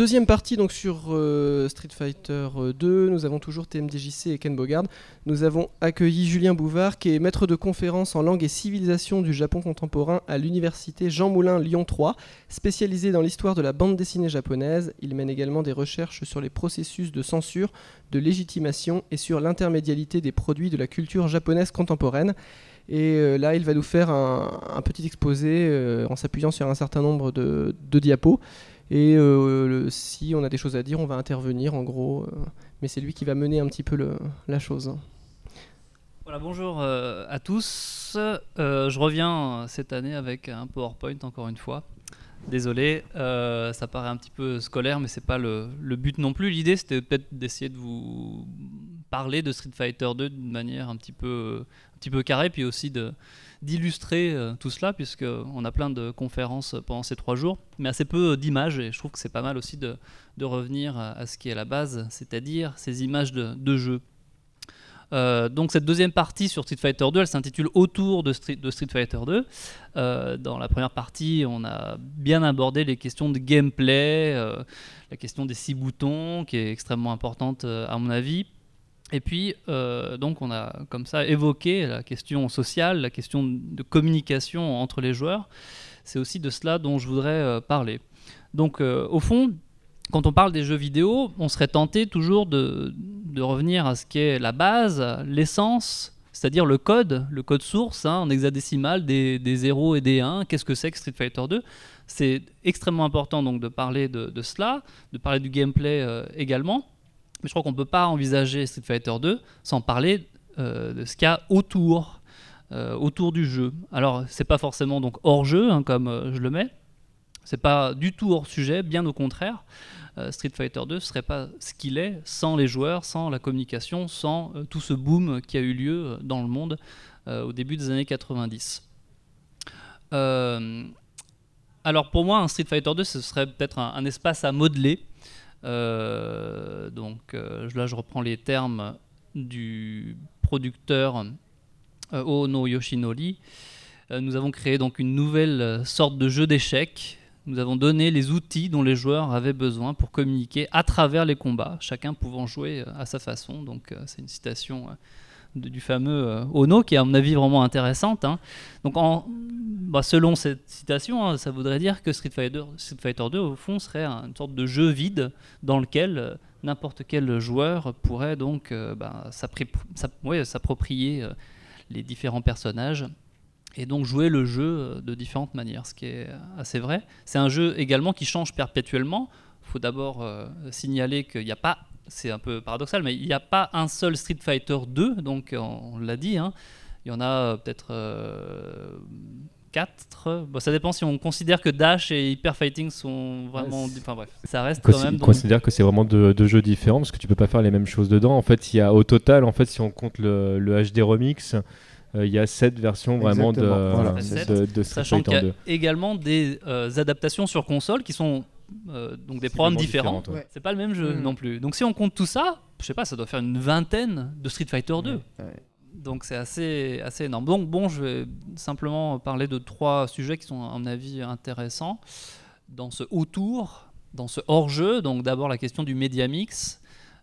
Euh, deuxième partie donc sur euh, Street Fighter 2, nous avons toujours TMDJC et Ken Bogard. Nous avons accueilli Julien Bouvard qui est maître de conférence en langue et civilisation du Japon contemporain à l'université Jean Moulin Lyon 3, spécialisé dans l'histoire de la bande dessinée japonaise. Il mène également des recherches sur les processus de censure, de légitimation et sur l'intermédialité des produits de la culture japonaise contemporaine. Et euh, là, il va nous faire un, petit exposé euh, en s'appuyant sur un certain nombre de, diapos. Et euh, si on a des choses à dire, on va intervenir en gros. mais c'est lui qui va mener un petit peu la chose. Voilà, bonjour à tous. je reviens cette année avec un PowerPoint encore une fois. Désolé, ça paraît un petit peu scolaire, mais c'est pas le, le, but non plus. L'idée, c'était peut-être d'essayer de vous parler de Street Fighter 2 d'une manière un petit peu, un petit peu carrée, puis aussi de d'illustrer euh, tout cela, puisqu'on a plein de conférences pendant ces trois jours, mais assez peu d'images, et je trouve que c'est pas mal aussi de, de revenir à, ce qui est la base, c'est-à-dire ces images de, de jeu. Euh, donc cette deuxième partie sur Street Fighter 2, elle s'intitule Autour de Street, de Street Fighter 2. Euh, dans la première partie, on a bien abordé les questions de gameplay, la question des six boutons, qui est extrêmement importante à mon avis. Et puis, euh, donc, on a comme ça évoqué la question sociale, la question de communication entre les joueurs. C'est aussi de cela dont je voudrais euh, parler. Donc, euh, au fond, quand on parle des jeux vidéo, on serait tenté toujours de, revenir à ce qui est la base, l'essence, c'est-à-dire le code, le code source hein, en hexadécimal des, des 0 et des 1. Qu'est-ce que c'est que Street Fighter 2 C'est extrêmement important donc de parler de, cela, de parler du gameplay également. Mais je crois qu'on ne peut pas envisager Street Fighter 2 sans parler euh, de ce qu'il y a autour, euh, autour du jeu. Alors, c'est pas forcément donc hors jeu, hein, comme euh, je le mets. C'est pas du tout hors sujet, bien au contraire. Street Fighter 2 ne serait pas ce qu'il est sans les joueurs, sans la communication, sans tout ce boom qui a eu lieu dans le monde au début des années 90. alors pour moi, un Street Fighter 2, ce serait peut-être un, espace à modeler donc euh, là, je reprends les termes du producteur euh, Ono Yoshinori. nous avons créé donc une nouvelle sorte de jeu d'échecs nous avons donné les outils dont les joueurs avaient besoin pour communiquer à travers les combats, chacun pouvant jouer à sa façon. Donc c'est une citation du fameux Ono qui est à mon avis vraiment intéressante. Hein. Donc bah, selon cette citation, hein, ça voudrait dire que Street Fighter, Street Fighter 2, au fond, serait une sorte de jeu vide dans lequel euh, n'importe quel joueur pourrait donc euh, bah, s'approprier euh, les différents personnages et donc jouer le jeu de différentes manières, ce qui est assez vrai. C'est un jeu également qui change perpétuellement. Il faut d'abord signaler qu'il n'y a pas, c'est un peu paradoxal, mais il n'y a pas un seul Street Fighter 2, donc on, l'a dit, hein. il y en a peut-être 4. Bon, ça dépend si on considère que Dash et Hyper Fighting sont vraiment. Enfin bref, ça reste quand même. On considère que c'est vraiment deux, jeux différents parce que tu peux pas faire les mêmes choses dedans. En fait, il y a au total, en fait, si on compte le, le HD Remix, euh, il y a 7 versions vraiment de, voilà. de, de, Sachant qu'il y a également des euh, adaptations sur console qui sont euh, donc des programmes différents. C'est pas le même jeu mm. non plus. Donc si on compte tout ça, je sais pas, ça doit faire une vingtaine de Street Fighter 2. Donc c'est assez, assez énorme. Donc bon, je vais simplement parler de trois sujets qui sont à mon avis intéressants dans ce autour, dans ce hors-jeu. Donc d'abord la question du média mix,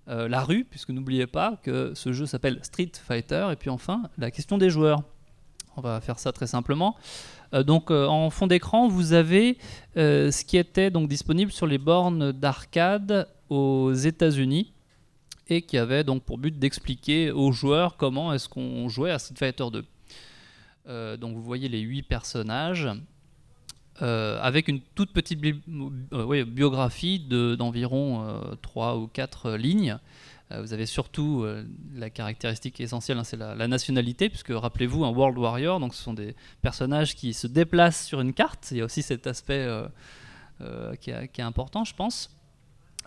euh, la rue, puisque n'oubliez pas que ce jeu s'appelle Street Fighter, et puis enfin la question des joueurs. On va faire ça très simplement. Euh, donc euh, en fond d'écran, vous avez ce qui était donc disponible sur les bornes d'arcade aux États-Unis et qui avait donc pour but d'expliquer aux joueurs comment est-ce qu'on jouait à Street Fighter 2. Euh, donc vous voyez les huit personnages euh, avec une toute petite euh, biographie d'environ 3 ou 4 lignes. Vous avez surtout la caractéristique essentielle, hein, c'est la, nationalité, puisque rappelez-vous, un World Warrior, donc ce sont des personnages qui se déplacent sur une carte. Il y a aussi cet aspect qui, est important, je pense.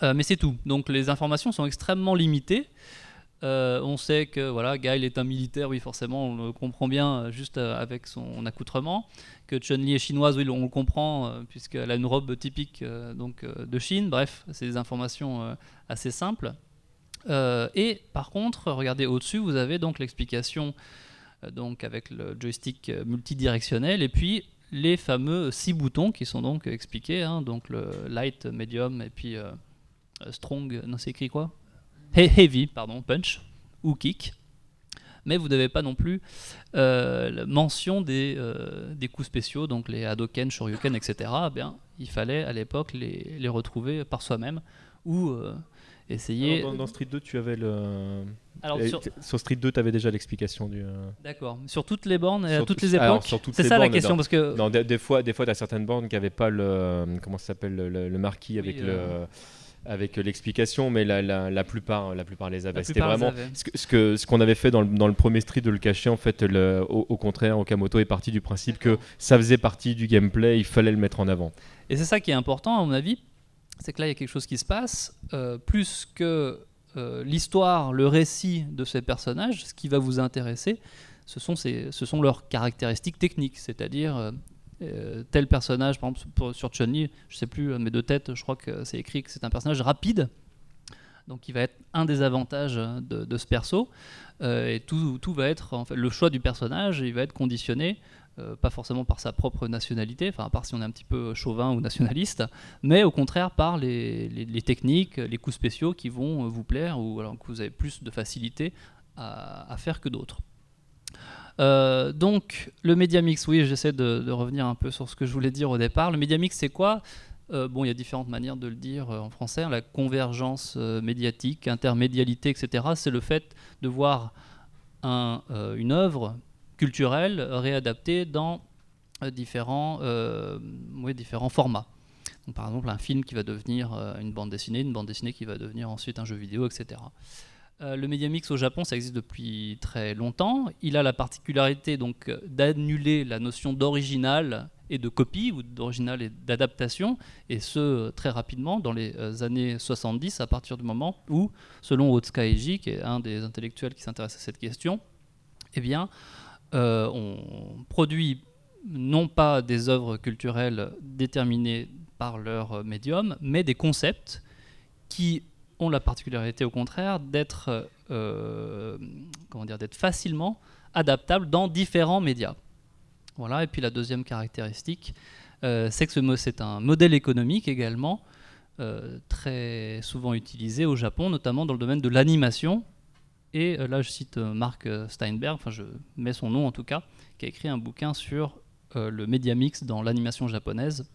Euh, mais c'est tout. Donc les informations sont extrêmement limitées. Euh, on sait que voilà, est un militaire, oui, forcément, on le comprend bien euh, juste avec son accoutrement. Que Chun-Li est chinoise, oui, on le comprend, puisqu'elle a une robe typique donc, de Chine. Bref, c'est des informations assez simples. Et par contre, regardez au-dessus, vous avez donc l'explication donc avec le joystick multidirectionnel et puis les fameux six boutons qui sont donc expliqués, hein, donc le light, medium et puis euh, strong, non c'est écrit quoi? Heavy, pardon, punch ou kick. Mais vous n'avez pas non plus euh, mention des, euh, des coups spéciaux, donc les Hadoken, Shoryuken, etc. Eh bien, il fallait à l'époque les, les retrouver par soi-même ou euh, essayer. Dans, dans Street 2, tu avais le. Alors, sur- Street 2, tu avais déjà l'explication du. euh, D'accord. Sur toutes les bornes et à Sur toutes tout- les époques. C'est ça la question parce que Non, des, des fois, des fois, tu as certaines bornes qui n'avaient pas le. euh, Comment ça s'appelle le, marquis avec Oui, le. euh. Avec l'explication, mais la, la, la plupart, la plupart les avaient. C'était vraiment ce que ce que- ce qu'on avait fait dans le, dans le premier Street de le cacher. En fait, le- au, au contraire, Okamoto est parti du principe que ça faisait partie du gameplay, il fallait le mettre en avant. Et c'est ça qui est important, à mon avis, c'est que là, il y a quelque chose qui se passe. euh, plus que euh, l'histoire, le récit de ces personnages, ce qui va vous intéresser, ce sont, ces- ce sont leurs caractéristiques techniques. C'est-à-dire, euh, tel personnage, par exemple, sur Chun-Li, je sais plus, mais de tête, je crois que c'est écrit que c'est un personnage rapide. Donc, qui va être un des avantages de, de ce perso. Et tout, tout va être, en fait, le choix du personnage, il va être conditionné euh, pas forcément par sa propre nationalité, enfin à part si on est un petit peu chauvin ou nationaliste, mais au contraire par les, techniques, les coups spéciaux qui vont euh, vous plaire ou alors que vous avez plus de facilité à, faire que d'autres. Euh, donc le média mix, oui, j'essaie de, revenir un peu sur ce que je voulais dire au départ. Le média mix, c'est quoi? Bon, il y a différentes manières de le dire en français. La convergence médiatique, intermédialité, etc. C'est le fait de voir un, une œuvre culturelle réadaptée dans euh, différents, euh, différents formats. Par exemple, un film qui va devenir euh, une bande dessinée, une bande dessinée qui va devenir ensuite un jeu vidéo, etc. Euh, le Media Mix au Japon, ça existe depuis très longtemps. Il a la particularité d'annuler la notion d'original et de copie, ou d'original et d'adaptation, et ce très rapidement dans les années 70, à partir du moment où, selon Otsuka Eiji, qui est un des intellectuels qui s'intéresse à cette question, eh bien, on produit non pas des œuvres culturelles déterminées par leur euh, médium, mais des concepts qui ont la particularité au contraire d'être euh, d'être facilement adaptables dans différents médias. Voilà. Et puis la deuxième caractéristique, euh, c'est que ce c'est un modèle économique également euh, très souvent utilisé au Japon, notamment dans le domaine de l'animation. Et euh, là, je cite euh, Mark euh, Steinberg, enfin je mets son nom en tout cas, qui a écrit un bouquin sur le média mix dans l'animation japonaise,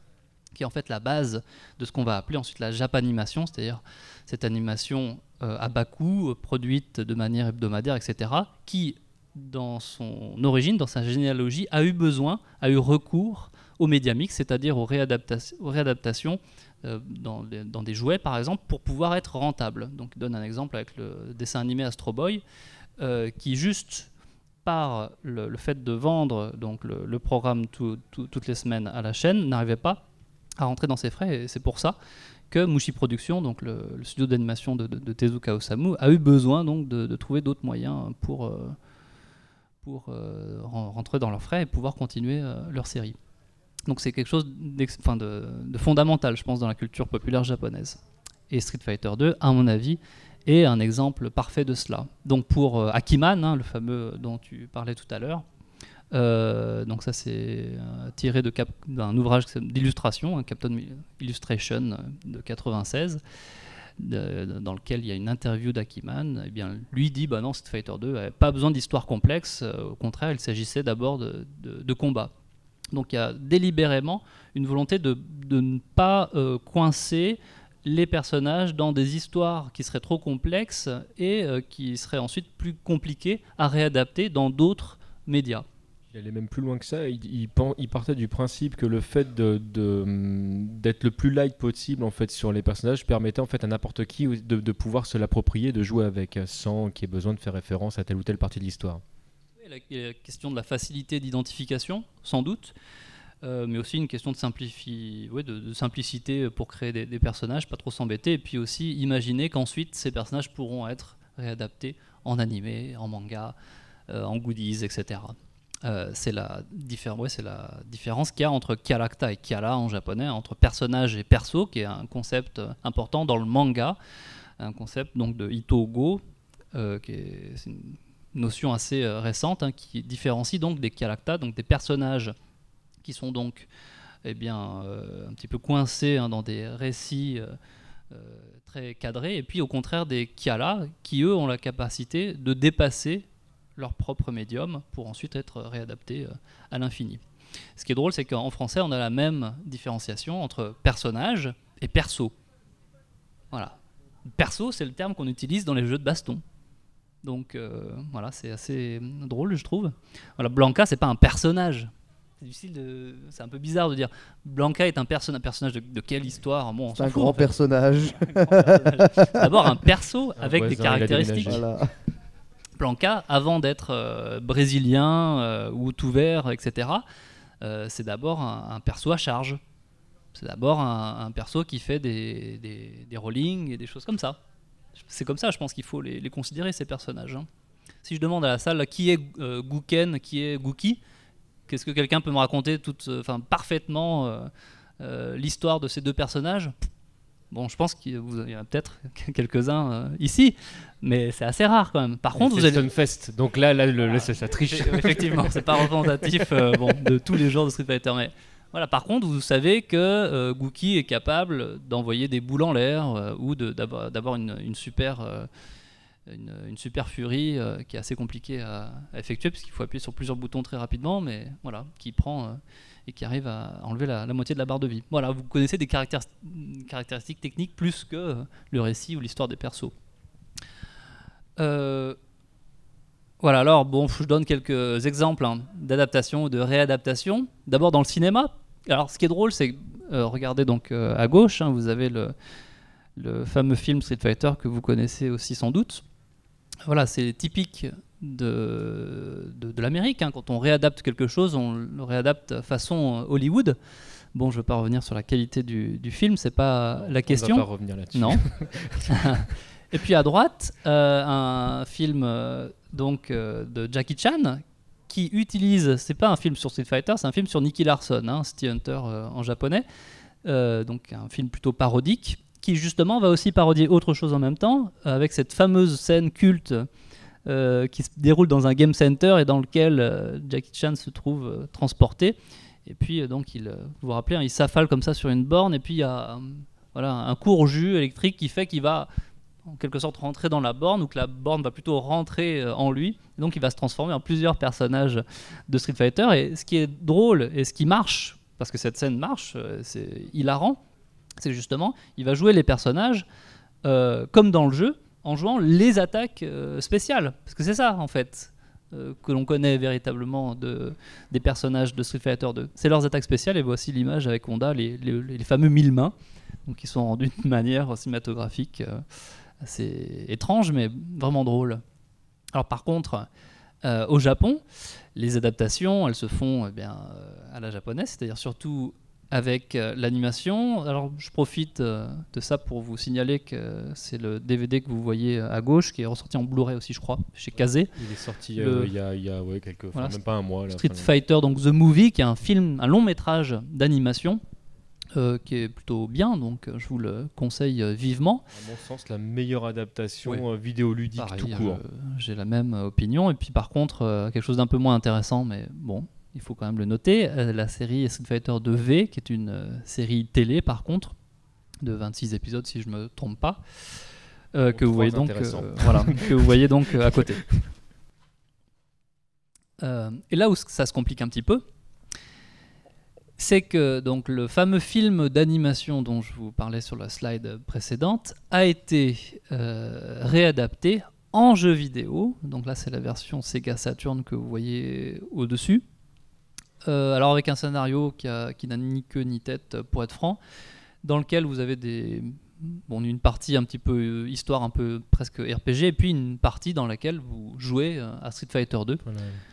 qui est en fait la base de ce qu'on va appeler ensuite la japanimation, c'est-à-dire cette animation à bas coût, produite de manière hebdomadaire, etc., qui, dans son origine, dans sa généalogie, a eu besoin, a eu recours au média mix, c'est-à-dire aux, réadapta- aux réadaptations dans, les- dans des jouets, par exemple, pour pouvoir être rentable. Donc, il donne un exemple avec le dessin animé Astro Boy, euh, qui juste par le, fait de vendre donc le, programme tout- tout- toutes les semaines à la chaîne, n'arrivait pas à rentrer dans ses frais. Et c'est pour ça que Mushi Productions, donc le, studio d'animation de, Tezuka Osamu, a eu besoin donc de, trouver d'autres moyens pour, euh, pour euh, ren- rentrer dans leurs frais et pouvoir continuer euh, leur série. Donc c'est quelque chose de, fondamental, je pense, dans la culture populaire japonaise. Et Street Fighter 2, à mon avis, est un exemple parfait de cela. Donc pour euh, Akiman, hein, le fameux dont tu parlais tout à l'heure, euh, donc ça c'est euh, tiré d'un ouvrage d'illustration, un Captain Illustration de 96, de- dans lequel il y a une interview d'Akiman. Et bien lui dit bah non Street Fighter 2 n'avait pas besoin d'histoire complexe, au contraire il s'agissait d'abord de, de, de combat. Donc il y a délibérément une volonté de, de ne pas euh, coincer les personnages dans des histoires qui seraient trop complexes et euh, qui seraient ensuite plus compliquées à réadapter dans d'autres médias. Il allait même plus loin que ça. Il, partait du principe que le fait hum, d'être le plus light possible en fait sur les personnages permettait en fait à n'importe qui de, de pouvoir se l'approprier, de jouer avec, sans qu'il y ait besoin de faire référence à telle ou telle partie de l'histoire. Il y a la question de la facilité d'identification, sans doute, euh, mais aussi une question de, simplicité pour créer des, personnages, pas trop s'embêter, et puis aussi imaginer qu'ensuite ces personnages pourront être réadaptés en animé, en manga, euh, en goodies, etc. Euh, c'est la, diffé- ouais, la différence qu'il y a entre character et kyara en japonais, entre personnage et perso, qui est un concept important dans le manga, un concept donc de Itogo, euh, qui est, une notion assez euh, récente hein, qui différencie donc des characters, donc des personnages qui sont donc eh bien, un petit peu coincés hein, dans des récits très cadrés, et puis au contraire des Kiala, qui eux ont la capacité de dépasser leur propre médium pour ensuite être réadaptés à l'infini. Ce qui est drôle, c'est qu'en français, on a la même différenciation entre personnage et perso. Voilà. Perso, c'est le terme qu'on utilise dans les jeux de baston. Donc euh, voilà, c'est assez drôle, je trouve. Voilà, Blanca, c'est pas un personnage. C'est difficile de, c'est un peu bizarre de dire Blanca est un, personnage. un personnage de, quelle histoire? Bon, C'est un, grand personnage. D'abord un perso avec des caractéristiques. Blanca, avant d'être euh, brésilien euh, ou tout vert, etc., euh, c'est d'abord un, perso à charge. C'est d'abord un, perso qui fait des, des, rollings et des choses comme ça. C'est comme ça, je pense qu'il faut les, considérer, ces personnages. Hein. Si je demande à la salle qui est euh, Guken, qui est Gookie, qu'est-ce que quelqu'un peut me raconter tout, euh, enfin, parfaitement l'histoire de ces deux personnages? Bon, je pense qu'il y en a peut-être quelques-uns ici, mais c'est assez rare quand même. Par contre, vous allez. Fest, donc là, là, le, ça, triche. Effectivement, c'est pas représentatif euh, bon, de tous les joueurs de Street Fighter, mais voilà. Par contre, vous savez que euh, Gookie est capable d'envoyer des boules en l'air euh, ou d'avoir une, super. une, une, super furie qui est assez compliquée à, effectuer puisqu'il faut appuyer sur plusieurs boutons très rapidement, mais voilà, qui prend et qui arrive à enlever la, moitié de la barre de vie. Voilà, vous connaissez des caractéristiques techniques plus que le récit ou l'histoire des persos. Euh, voilà, alors bon, je donne quelques exemples hein, d'adaptation ou de réadaptation. D'abord dans le cinéma. Alors ce qui est drôle, c'est euh, regardez donc euh, à gauche, hein, vous avez le, le, fameux film Street Fighter que vous connaissez aussi sans doute. Voilà, c'est typique de, de, l'Amérique. Hein. Quand on réadapte quelque chose, on le réadapte façon Hollywood. Bon, je ne veux pas revenir sur la qualité du, du film, c'est pas la question. On va pas revenir là-dessus. Non. Et puis à droite, euh, un film euh, donc euh, de Jackie Chan qui utilise, c'est pas un film sur Street Fighter, c'est un film sur Nicky Larson, hein, City Hunter en japonais, donc un film plutôt parodique qui justement va aussi parodier autre chose en même temps avec cette fameuse scène culte qui se déroule dans un game center et dans lequel Jackie Chan se trouve transporté. Et puis donc il, vous vous rappelez, hein, il s'affale comme ça sur une borne et puis il y a voilà un court jus électrique qui fait qu'il va en quelque sorte rentrer dans la borne ou que la borne va plutôt rentrer euh, en lui. donc il va se transformer en plusieurs personnages de Street Fighter. Et ce qui est drôle et ce qui marche, parce que cette scène marche, euh, c'est hilarant, c'est justement, il va jouer les personnages euh, comme dans le jeu, en jouant les attaques spéciales. Parce que c'est ça en fait que l'on connaît véritablement de, des personnages de Street Fighter 2. C'est leurs attaques spéciales et voici l'image avec Honda, les, fameux mille mains, qui sont rendus de manière cinématographique assez étrange, mais vraiment drôle. Alors par contre, euh, au Japon, les adaptations, elles se font eh bien, euh, à la japonaise, c'est-à-dire surtout avec euh, l'animation. Alors je profite de ça pour vous signaler que c'est le DVD que vous voyez à gauche, qui est ressorti en Blu-ray aussi, je crois, chez Kazé. Il est sorti il y a, y a ouais, quelques, même pas un mois. Street Fighter, donc The Movie, qui est un film, un long métrage d'animation euh, qui est plutôt bien, donc euh, je vous le conseille euh, vivement. À mon sens, la meilleure adaptation vidéoludique tout court. J'ai la même opinion. Et puis par contre, quelque chose d'un peu moins intéressant, mais bon, il faut quand même le noter, la série Street Fighter 2V, qui est une série télé par contre, de 26 épisodes si je me trompe pas, que, vous voyez donc, voilà, que vous voyez donc à côté. et là où ça se complique un petit peu, c'est que donc le fameux film d'animation dont je vous parlais sur la slide précédente a été euh, réadapté en jeu vidéo. Donc là, c'est la version Sega Saturn que vous voyez au-dessus. Euh, alors avec un scénario qui, qui n'a ni queue ni tête, pour être franc, dans lequel vous avez des bon, une partie un petit peu euh, histoire, un peu presque RPG, et puis une partie dans laquelle vous jouez euh, à Street Fighter 2.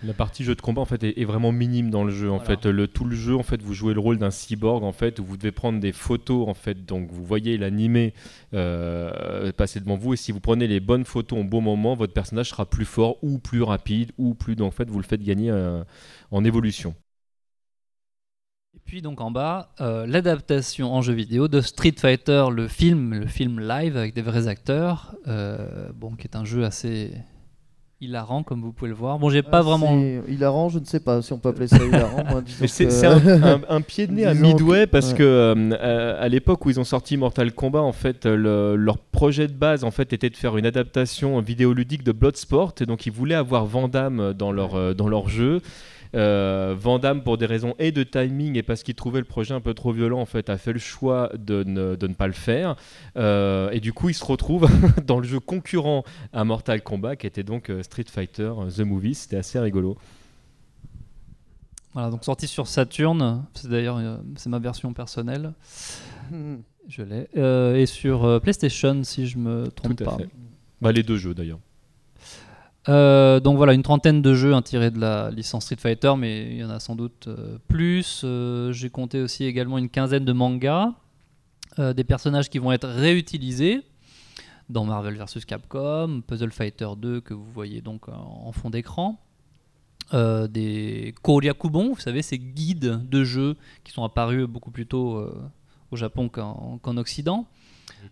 La partie jeu de combat en fait est, vraiment minime dans le jeu. En fait, le, tout le jeu en fait, vous jouez le rôle d'un cyborg en fait, où vous devez prendre des photos en fait, donc vous voyez l'animé euh, passer devant vous, et si vous prenez les bonnes photos au bon moment, votre personnage sera plus fort ou plus rapide ou plus, en fait, vous le faites gagner en évolution. Et puis donc en bas, euh, l'adaptation en jeu vidéo de Street Fighter, le film, le film live avec des vrais acteurs, euh, bon, qui est un jeu assez hilarant, comme vous pouvez le voir. Bon, j'ai Ah, pas vraiment. c'est Hilarant, je ne sais pas si on peut appeler ça hilarant. moi, disons Mais c'est que- c'est un, un- un pied de nez à que- Midway parce ouais. que euh, à, à l'époque où ils ont sorti Mortal Kombat, en fait, le- leur projet de base en fait était de faire une adaptation vidéoludique de Bloodsport, et donc ils voulaient avoir Van Damme dans leur dans leur jeu. Euh, Van Damme, pour des raisons et de timing et parce qu'il trouvait le projet un peu trop violent, en fait, a fait le choix de ne, de ne pas le faire. Euh, et du coup, il se retrouve dans le jeu concurrent à Mortal Kombat, qui était donc euh, Street Fighter euh, The Movie. C'était assez rigolo. Voilà, donc sorti sur Saturn. C'est d'ailleurs c'est ma version personnelle. Je l'ai. Euh, et sur PlayStation, si je me trompe Tout à pas. fait. Bah, les deux jeux d'ailleurs. Euh, donc voilà, une trentaine de jeux hein, tirés de la licence Street Fighter, mais il y en a sans doute euh, plus. Euh, J'ai compté aussi également une quinzaine de mangas, des personnages qui vont être réutilisés dans Marvel vs Capcom, Puzzle Fighter 2 que vous voyez donc en fond d'écran. Des Koryakubon, vous savez, ces guides de jeux qui sont apparus beaucoup plus tôt au Japon qu'en Occident.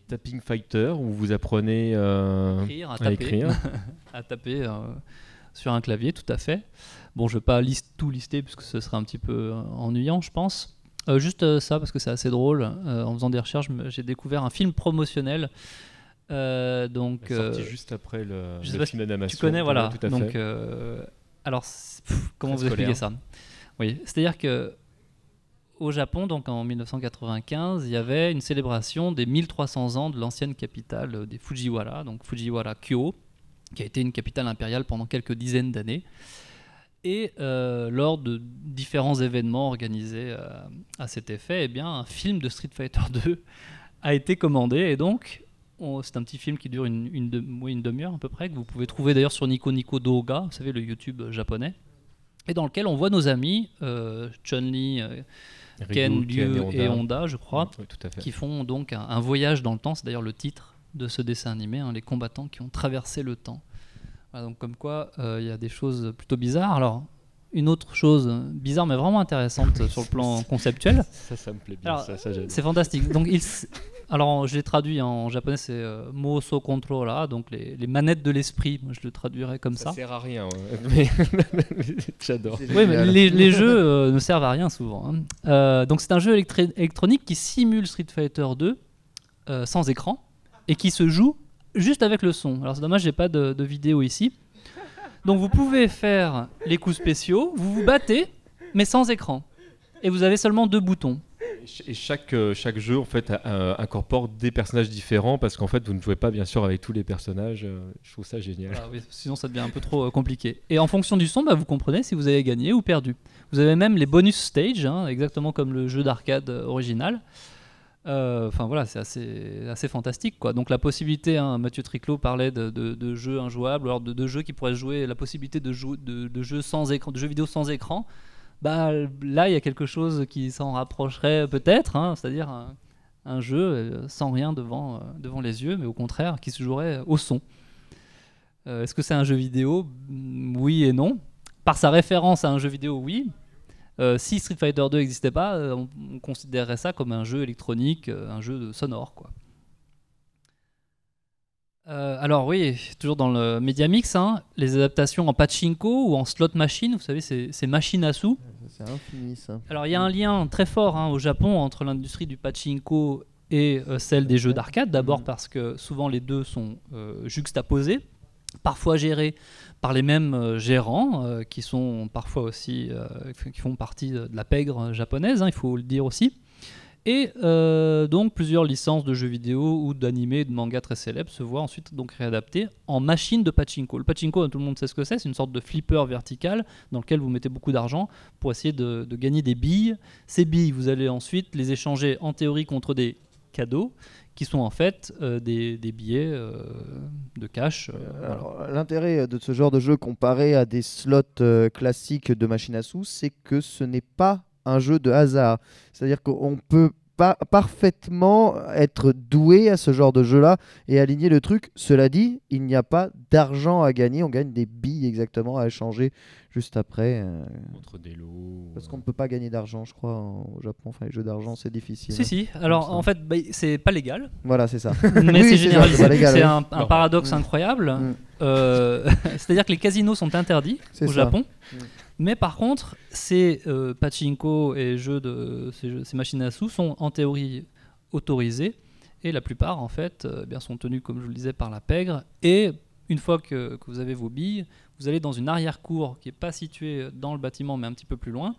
Tapping Fighter, où vous apprenez euh, Écrire, à à taper. écrire. à taper euh, sur un clavier, tout à fait. Bon, je vais pas liste, tout lister puisque ce serait un petit peu euh, ennuyant, je pense. Euh, juste euh, ça, parce que c'est assez drôle. Euh, en faisant des recherches, j'ai découvert un film promotionnel. Euh, donc, sorti euh, juste après le, je sais le pas film d'animation. tu connais, voilà. Tout à donc, fait. euh, alors, pff, comment Très vous expliquer ça? Oui, c'est-à-dire que au Japon, donc en 1995, il y avait une célébration des 1300 ans de l'ancienne capitale euh, des Fujiwara, donc Fujiwara Kyo, qui a été une capitale impériale pendant quelques dizaines d'années. Et euh, lors de différents événements organisés euh, à cet effet, eh bien, un film de Street Fighter 2 a été commandé. Et donc, on- c'est un petit film qui dure une, demi-heure à peu près, que vous pouvez trouver d'ailleurs sur Nico Nico Doga, vous savez, le YouTube japonais, et dans lequel on voit nos amis Chun-Li, Ken, Liu et Honda. Honda, je crois, Oui, tout à fait. qui font donc un, un voyage dans le temps. C'est d'ailleurs le titre de ce dessin animé, hein, les combattants qui ont traversé le temps. Voilà, donc comme quoi, euh, il y a des choses plutôt bizarres. Alors, une autre chose bizarre mais vraiment intéressante sur le plan conceptuel, Ça, ça me plaît bien. C'est fantastique. Donc, il s- alors, je l'ai traduit en japonais, c'est euh, Moso Controlla, donc les, les manettes de l'esprit. Moi, je le traduirais comme ça. Ça sert à rien. ouais. Mais j'adore. Oui, mais les, les jeux euh, ne servent à rien souvent. hein. Euh, donc c'est un jeu électri- électronique qui simule Street Fighter 2 euh, sans écran et qui se joue juste avec le son. Alors c'est dommage, j'ai pas de, de vidéo ici. Donc vous pouvez faire les coups spéciaux, vous vous battez, mais sans écran. Et vous avez seulement deux boutons. Et ch- Et chaque, euh, chaque jeu en fait incorpore des personnages différents parce qu'en fait vous ne jouez pas bien sûr avec tous les personnages. euh, Je trouve ça génial. Oui, sinon ça devient un peu trop euh, compliqué. Et en fonction du son, bah, vous comprenez si vous avez gagné ou perdu. Vous avez même les bonus stage, hein, exactement comme le jeu d'arcade original. Enfin voilà, c'est assez, assez fantastique. Quoi. Donc la possibilité, hein, Mathieu Triclot parlait de, de- de jeux injouables, alors de, jeux qui pourraient jouer, la possibilité de, jou- de jeux sans écran, de jeux vidéo sans écran. Bah, là, il y a quelque chose qui s'en rapprocherait peut-être, hein, c'est-à-dire un, jeu euh, sans rien devant, euh, devant les yeux, mais au contraire qui se jouerait au son. Euh, Est-ce que c'est un jeu vidéo? Mm, Oui et non. Par sa référence à un jeu vidéo, oui. Si Street Fighter 2 n'existait pas, on, on considérerait ça comme un jeu électronique, un jeu de sonore, quoi. Euh, alors oui, toujours dans le Media Mix, hein, les adaptations en pachinko ou en slot machine, vous savez, ces, ces machines à sous. C'est infini ça. Alors il y a un lien très fort hein, au Japon entre l'industrie du pachinko et euh, celle des jeux d'arcade. D'abord Mhm. parce que souvent les deux sont euh, juxtaposés, parfois gérés par les mêmes gérants, qui sont parfois aussi qui font partie de la pègre japonaise, hein, il faut le dire aussi. Et euh, donc plusieurs licences de jeux vidéo ou d'animés et de mangas très célèbres se voient ensuite donc réadaptées en machine de pachinko. Le pachinko, tout le monde sait ce que c'est, c'est une sorte de flipper vertical dans lequel vous mettez beaucoup d'argent pour essayer de, gagner des billes. Ces billes, vous allez ensuite les échanger en théorie contre des cadeaux qui sont en fait euh, des, billets euh, de cash. euh, l'intérêt de ce genre de jeu comparé à des slots classiques de machine à sous, c'est que ce n'est pas un jeu de hasard. C'est-à-dire qu'on peut pas parfaitement être doué à ce genre de jeu-là et aligner le truc. Cela dit, il n'y a pas d'argent à gagner. On gagne des billes exactement à échanger juste après. euh, Entre des lots. parce qu'on ne peut pas gagner d'argent, je crois, au Japon. Enfin, les jeux d'argent, c'est difficile. Si, si. Alors, en fait, bah, c'est pas légal, Voilà, c'est ça. mais Oui, c'est généralisé. c'est pas légal, C'est oui. un, paradoxe Mm. incroyable. Mm. Euh, C'est-à-dire que les casinos sont interdits au ça. Japon. Mm. Mais par contre, ces euh, pachinko et jeux de ces, jeux- ces machines à sous sont en théorie autorisés et la plupart en fait euh, bien sont tenus comme je vous le disais par la pègre et une fois que, que vous avez vos billes, vous allez dans une arrière-cour qui est pas située dans le bâtiment mais un petit peu plus loin.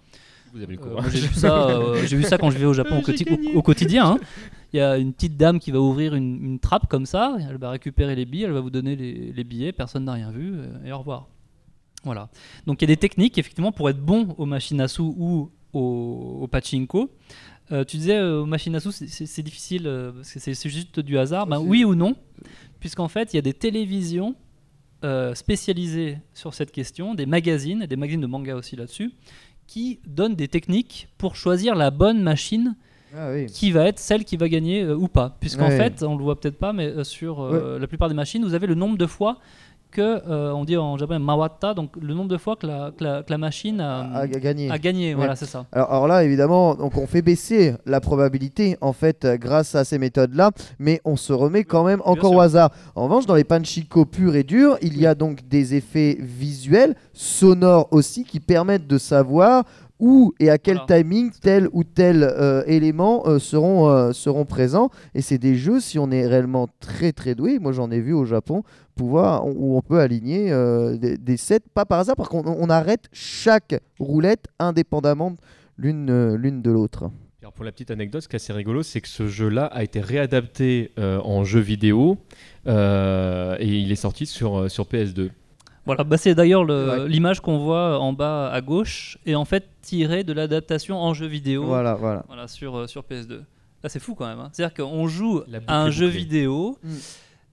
Vous avez le Euh, courage. moi, j'ai vu ça, euh, j'ai vu ça quand je vais au Japon au, quotidien. hein. Il y a une petite dame qui va ouvrir une, une trappe comme ça, elle va récupérer les billets, elle va vous donner les, les billets, personne n'a rien vu euh, et au revoir. Voilà. Donc il y a des techniques effectivement pour être bon aux machines à sous ou au, au pachinko. Euh, tu disais euh, aux machines à sous c'est- difficile euh, parce que c'est juste du hasard. Ben, oui ou non, puisqu'en fait il y a des télévisions euh, spécialisées sur cette question, des magazines, des magazines de manga aussi là-dessus, qui donnent des techniques pour choisir la bonne machine Ah oui. qui va être celle qui va gagner euh, ou pas. Puisqu'en Ouais. fait, on le voit peut-être pas, mais euh, sur euh, la plupart des machines, vous avez le nombre de fois que, euh, on dit en japonais mawata, donc le nombre de fois que la, que la, que la machine a, À, à gagner. a gagné. Ouais. Voilà, c'est ça. Alors, alors là, évidemment, donc on fait baisser la probabilité en fait euh, grâce à ces méthodes-là, mais on se remet quand même encore au hasard. En revanche, dans les panchiko purs et durs, il y a donc des effets visuels, sonores aussi, qui permettent de savoir où et à quel Voilà. timing tel ou tel euh, élément euh, seront, euh, seront présents. Et c'est des jeux, si on est réellement très très doué, moi j'en ai vu au Japon, pouvoir, où on peut aligner euh, des, des sets, pas par hasard, parce qu'on on arrête chaque roulette indépendamment l'une euh, l'une de l'autre. Alors pour la petite anecdote, ce qui est assez rigolo, c'est que ce jeu-là a été réadapté euh, en jeu vidéo euh, et il est sorti sur, sur PS2. Voilà, bah, c'est d'ailleurs Ouais. l'image qu'on voit en bas à gauche, et en fait tirée de l'adaptation en jeu vidéo Voilà, voilà. voilà, sur, euh, sur PS2. Là, c'est fou quand même. hein. C'est-à-dire qu'on joue à un jeu vidéo Mm.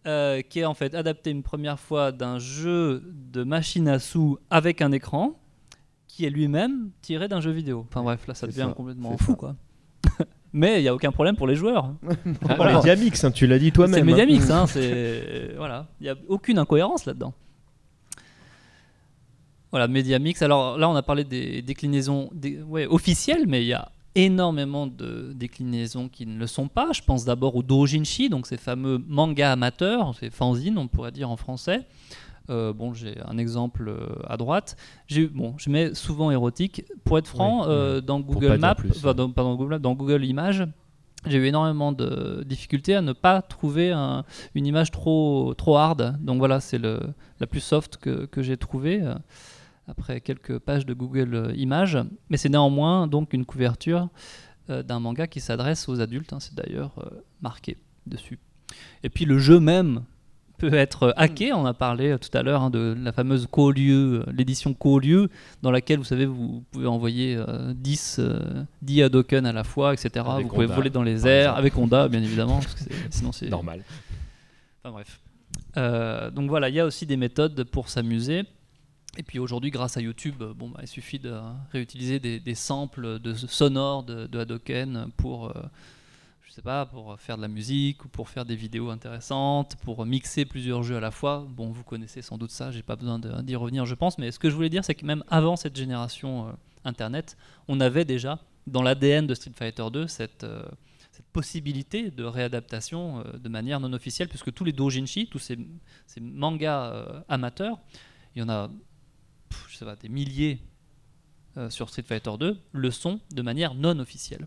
euh, qui est en fait adapté une première fois d'un jeu de machine à sous avec un écran qui est lui-même tiré d'un jeu vidéo. Enfin bref, là, ça C'est devient ça, complètement c'est fou, ça. quoi. Mais il n'y a aucun problème pour les joueurs. Ah, Voilà. Mediamix, hein, tu l'as dit C'est toi-même. hein. Mediamix, hein, c'est voilà, il n'y a aucune incohérence là-dedans. Voilà, Mediamix. Alors là, on a parlé des déclinaisons des- ouais, officielles, mais il y a énormément de déclinaisons qui ne le sont pas. Je pense d'abord au doujinshi, donc ces fameux mangas amateurs, ces fanzines, on pourrait dire en français. Euh, bon, j'ai un exemple euh, à droite. J'ai bon, je mets souvent érotique. Pour être franc, Oui, euh, dans Pour Google Maps, plus. enfin, dans, pardon, Google dans Google Images, j'ai eu énormément de difficultés à ne pas trouver un- une image trop, trop hard. Donc voilà, c'est la plus soft que, que j'ai trouvée après quelques pages de Google euh, Images. Mais c'est néanmoins donc une couverture euh, d'un manga qui s'adresse aux adultes. hein, c'est d'ailleurs euh, marqué dessus. Et puis le jeu même peut être hacké. On a parlé tout à l'heure hein, de la fameuse Kolieu, euh, l'édition Kolieu, dans laquelle vous savez vous pouvez envoyer euh, 10, euh, 10 Hadoken à la fois, etc. Avec vous pouvez voler dans les airs exemple. avec Honda, bien évidemment, parce que c'est- sinon c'est Normal. Enfin bref. Donc voilà, il y a aussi des méthodes pour s'amuser. Et puis aujourd'hui, grâce à YouTube, euh, bon, bah, il suffit de réutiliser des, samples de sonores de, de Hadoken pour, euh, je sais pas, pour faire de la musique ou pour faire des vidéos intéressantes, pour mixer plusieurs jeux à la fois. Bon, vous connaissez sans doute ça, j'ai pas besoin d'y revenir, je pense. Mais ce que je voulais dire, c'est que même avant cette génération euh, Internet, on avait déjà dans l'ADN de Street Fighter 2 cette possibilité de réadaptation de manière non officielle, puisque tous les doujinshi, tous ces, mangas amateurs, il y en a je sais pas, des milliers euh, sur Street Fighter 2, le sont de manière non officielle.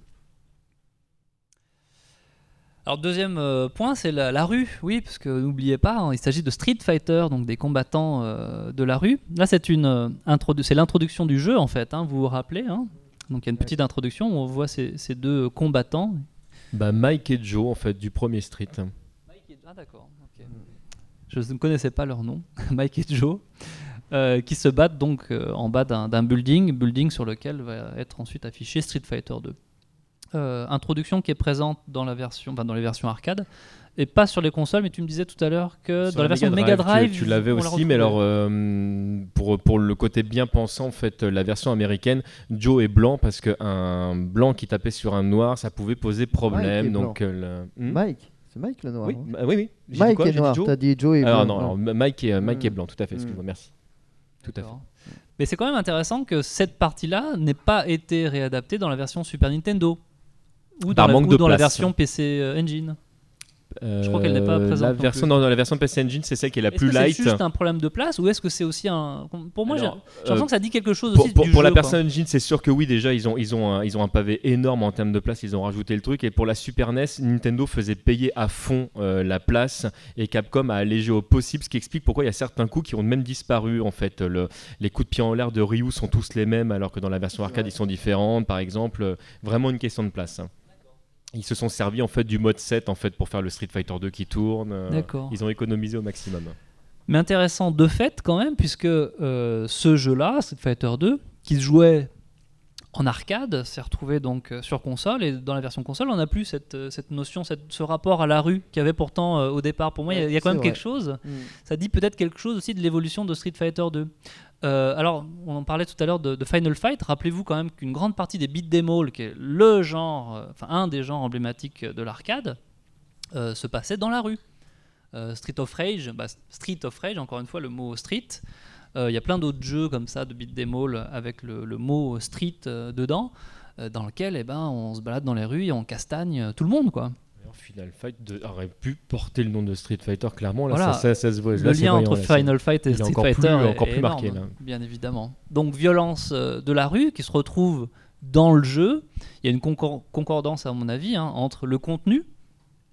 Alors deuxième euh, point, c'est la, la rue, oui, parce que n'oubliez pas, hein, il s'agit de Street Fighter, donc des combattants euh, de la rue. Là, c'est une c'est l'introduction du jeu en fait. hein, vous vous rappelez hein Donc il y a une petite introduction où on voit ces, ces deux combattants. Bah, Mike et Joe, en fait, du premier Street. Ah d'accord. ok. Je ne connaissais pas leur nom, Mike et Joe, euh, qui se battent donc euh, en bas d'un d'un building, building sur lequel va être ensuite affiché Street Fighter 2. euh, introduction qui est présente dans, la version, enfin, dans les versions arcade et pas sur les consoles, mais tu me disais tout à l'heure que Sur dans la version Mega Drive, tu, tu l'avais la aussi, mais alors euh, pour, pour le côté bien pensant, en fait, la version américaine, Joe est blanc parce qu'un blanc qui tapait sur un noir, ça pouvait poser est problème. blanc. donc, euh, le- Hmm Mike, c'est Mike le noir. oui, hein. bah oui, oui. J'ai dit Mike quoi? est noir. Joe? T'as dit Joe et Alors blanc. non, alors, Mike est, Mike Hmm. est blanc, tout à fait. Hmm. Excuse-moi, merci. Tout à fait. Mais c'est quand même intéressant que cette partie-là n'ait pas été réadaptée dans la version Super Nintendo ou dans, Par la, manque ou de dans la place. version PC euh, Engine. Je crois qu'elle n'est pas Euh, présente La version, non, non, la version PC Engine, c'est celle qui est la Est-ce plus que c'est light. juste un problème de place ou est-ce que c'est aussi un pour moi j'ai l'impression euh, que ça dit quelque chose Pour, aussi pour- du pour la jeu, quoi. personne Engine, c'est sûr que oui, déjà, ils ont, ils, ont un, ils ont un pavé énorme en termes de place, ils ont rajouté le truc. Et pour la Super NES, Nintendo faisait payer à fond euh, la place et Capcom a allégé au possible, ce qui explique pourquoi il y a certains coups qui ont même disparu. En fait, Le- les coups de pied en l'air de Ryu sont tous les mêmes, alors que dans la version arcade, Ouais. ils sont différents. Par exemple, vraiment une question de place. Ils se sont servis en fait du mode 7 en fait pour faire le Street Fighter 2 qui tourne. euh, D'accord. Ils ont économisé au maximum. Mais intéressant de fait quand même, puisque euh, ce jeu-là, Street Fighter 2, qui se jouait en arcade, s'est retrouvé donc euh, sur console, et dans la version console, on n'a plus cette, euh, cette notion, cette- ce rapport à la rue qu'il y avait pourtant euh, au départ. Pour moi, il y a- il y, a quand même vrai. quelque chose, Mm. ça dit peut-être quelque chose aussi de l'évolution de Street Fighter 2. Euh, alors, on en parlait tout à l'heure de, de Final Fight. Rappelez-vous quand même qu'une grande partie des beat'em all, qui est le genre, enfin un des genres emblématiques de l'arcade, euh, se passait dans la rue. Street of Rage, bah, Street of Rage, encore une fois le mot street. Euh, Il y a plein d'autres jeux comme ça de beat'em all avec le, le mot street euh, dedans, euh, dans lequel eh ben, on se balade dans les rues et on castagne tout le monde. quoi. Final Fight de- aurait pu porter le nom de Street Fighter, clairement. Là, Voilà. ça, ça- ça se voit. le Là, lien voyant, entre là, Final Fight et Street Fighter plus- est, encore plus marqué, là. bien évidemment. Donc violence de la rue qui se retrouve dans le jeu. Il y a une concor- concordance à mon avis hein, entre le contenu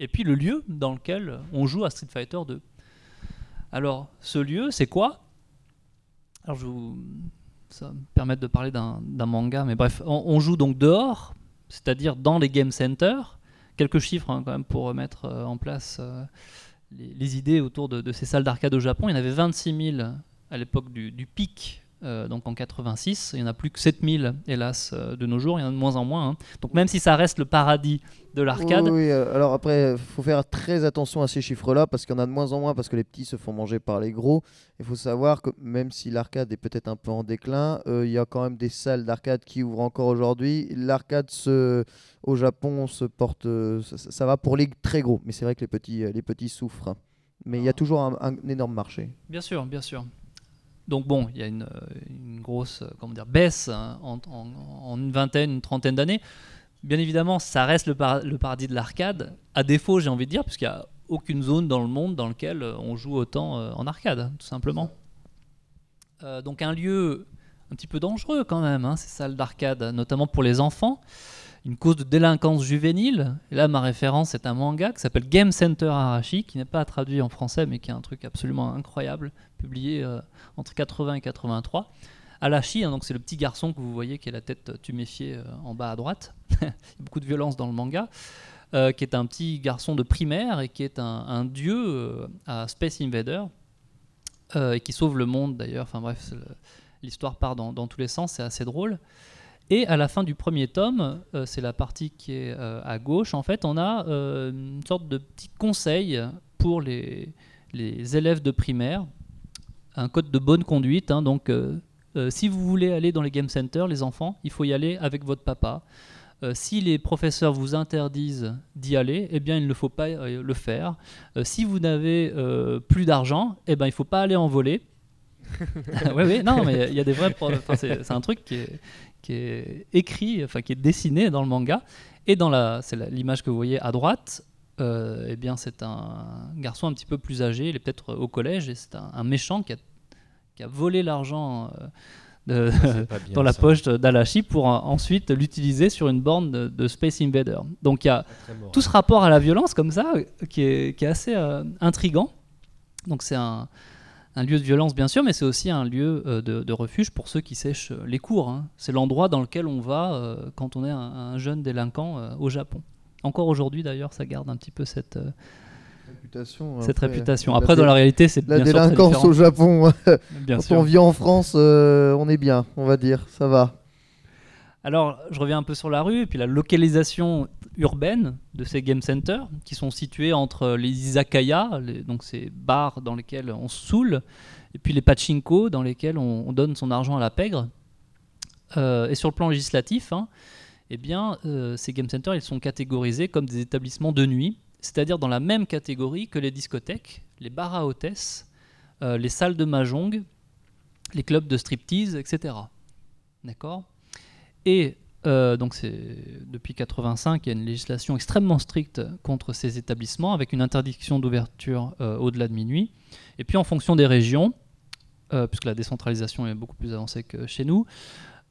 et puis le lieu dans lequel on joue à Street Fighter 2. Alors ce lieu, c'est quoi? Alors je ça me permettre de parler d'un manga, mais bref, on, joue donc dehors, c'est-à-dire dans les game centers. Quelques chiffres hein, quand même pour remettre euh, en place euh, les, idées autour de, ces salles d'arcade au Japon. Il y en avait 26 000 à l'époque du pic, euh, donc en 86. Il n'y en a plus que 7 000, hélas, euh, de nos jours. Il y en a de moins en moins. hein. Donc même si ça reste le paradis de l'arcade, Oui, oui, euh, alors après, il faut faire très attention à ces chiffres-là parce qu'il y en a de moins en moins parce que les petits se font manger par les gros. Il faut savoir que même si l'arcade est peut-être un peu en déclin, euh, il y a quand même des salles d'arcade qui ouvrent encore aujourd'hui. L'arcade se... au Japon se porte, ça, ça va pour les très gros, mais c'est vrai que les petits, les petits souffrent. Mais il y a toujours un, un énorme marché. Bien sûr, bien sûr. Donc bon, il y a une, grosse euh, comment dire, baisse hein, en, une vingtaine, une trentaine d'années. Bien évidemment, ça reste le, par- le paradis de l'arcade. À défaut, j'ai envie de dire, puisqu'il n'y a aucune zone dans le monde dans laquelle euh, on joue autant euh, en arcade, tout simplement. Donc un lieu un petit peu dangereux quand même, hein, ces salles d'arcade, notamment pour les enfants. Une cause de délinquance juvénile. Et là, ma référence est un manga qui s'appelle Game Center Arashi, qui n'est pas traduit en français, mais qui est un truc absolument incroyable, publié euh, entre 80 et 83. Arashi, hein, donc c'est le petit garçon que vous voyez qui a la tête tuméfiée euh, en bas à droite. Il y a beaucoup de violence dans le manga. euh, qui est un petit garçon de primaire et qui est un, dieu euh, à Space Invader euh, et qui sauve le monde d'ailleurs. Enfin bref, l'histoire part dans, dans tous les sens, c'est assez drôle. Et à la fin du premier tome, euh, c'est la partie qui est euh, à gauche, en fait, on a euh, une sorte de petit conseil pour les, les élèves de primaire, un code de bonne conduite. hein, donc, si vous voulez aller dans les game centers, les enfants, il faut y aller avec votre papa. Si les professeurs vous interdisent d'y aller, eh bien, il ne faut pas le faire. Si vous n'avez plus d'argent, eh ben, il ne faut pas aller en voler. oui, oui, non, mais il y a des vrais. pro- enfin, c'est c'est un truc qui est, qui est écrit, enfin qui est dessiné dans le manga. Et dans la, c'est l'image que vous voyez à droite. euh, eh bien, c'est un garçon un petit peu plus âgé. Il est peut-être au collège et c'est un, un méchant qui a, qui a volé l'argent. euh, de- bien, dans la ça. poche d'Alashi pour euh, ensuite l'utiliser sur une borne de, de Space Invader. Donc il y a tout ce rapport à la violence comme ça euh, qui est, qui est assez euh, intrigant. Donc c'est un, un lieu de violence bien sûr, mais c'est aussi un lieu euh, de, de refuge pour ceux qui sèchent euh, les cours. hein. C'est l'endroit dans lequel on va euh, quand on est un, un jeune délinquant euh, au Japon. Encore aujourd'hui d'ailleurs, ça garde un petit peu cette, Réputation, cette après, réputation. dans la réalité, c'est La bien délinquance au Japon, Bien quand sûr. on vit en France, on est bien, on va dire, ça va. Alors, je reviens un peu sur la rue, et puis la localisation urbaine de ces game centers, qui sont situés entre les izakaya, donc ces bars dans lesquels on saoule, et puis les pachinko, dans lesquels on, on donne son argent à la pègre. Euh, et sur le plan législatif, hein, eh bien, euh, ces game centers, ils sont catégorisés comme des établissements de nuit, c'est-à-dire dans la même catégorie que les discothèques, les bars à hôtesses, euh, les salles de mahjong, les clubs de striptease, etc. D'accord? Et euh, donc, c'est depuis 85, il y a une législation extrêmement stricte contre ces établissements, avec une interdiction d'ouverture euh, au-delà de minuit. Et puis, en fonction des régions, euh, puisque la décentralisation est beaucoup plus avancée que chez nous,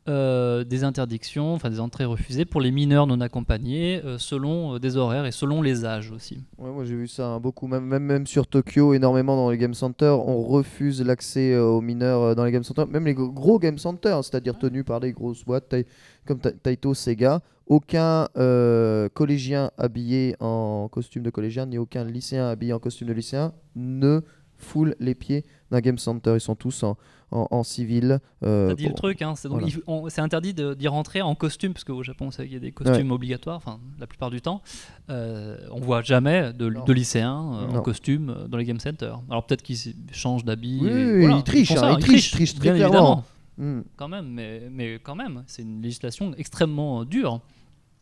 euh, des interdictions, enfin des entrées refusées pour les mineurs non accompagnés, euh, selon euh, des horaires et selon les âges aussi. Ouais, moi j'ai vu ça hein, beaucoup, même, même, même sur Tokyo, énormément dans les game centers, on refuse l'accès aux mineurs dans les game centers, même les gros- game centers, c'est-à-dire tenus par des grosses boîtes comme Ta- Taito, Sega. Aucun collégien habillé en costume de collégien, ni aucun lycéen habillé en costume de lycéen ne foule les pieds d'un game center. Ils sont tous en, en, en civil. euh, T'as dit le truc, hein, c'est voilà. interdit d'y rentrer en costume, parce qu'au Japon, il y a des costumes obligatoires, enfin la plupart du temps. Euh, on voit jamais de, lycéens euh, en costume euh, dans les game centers. Alors peut-être qu'ils changent d'habit. Oui, et oui, voilà, ils trichent, hein, ça, ils trichent, trichent très bien clairement. évidemment, Hmm. quand même, mais, mais quand même, c'est une législation extrêmement dure.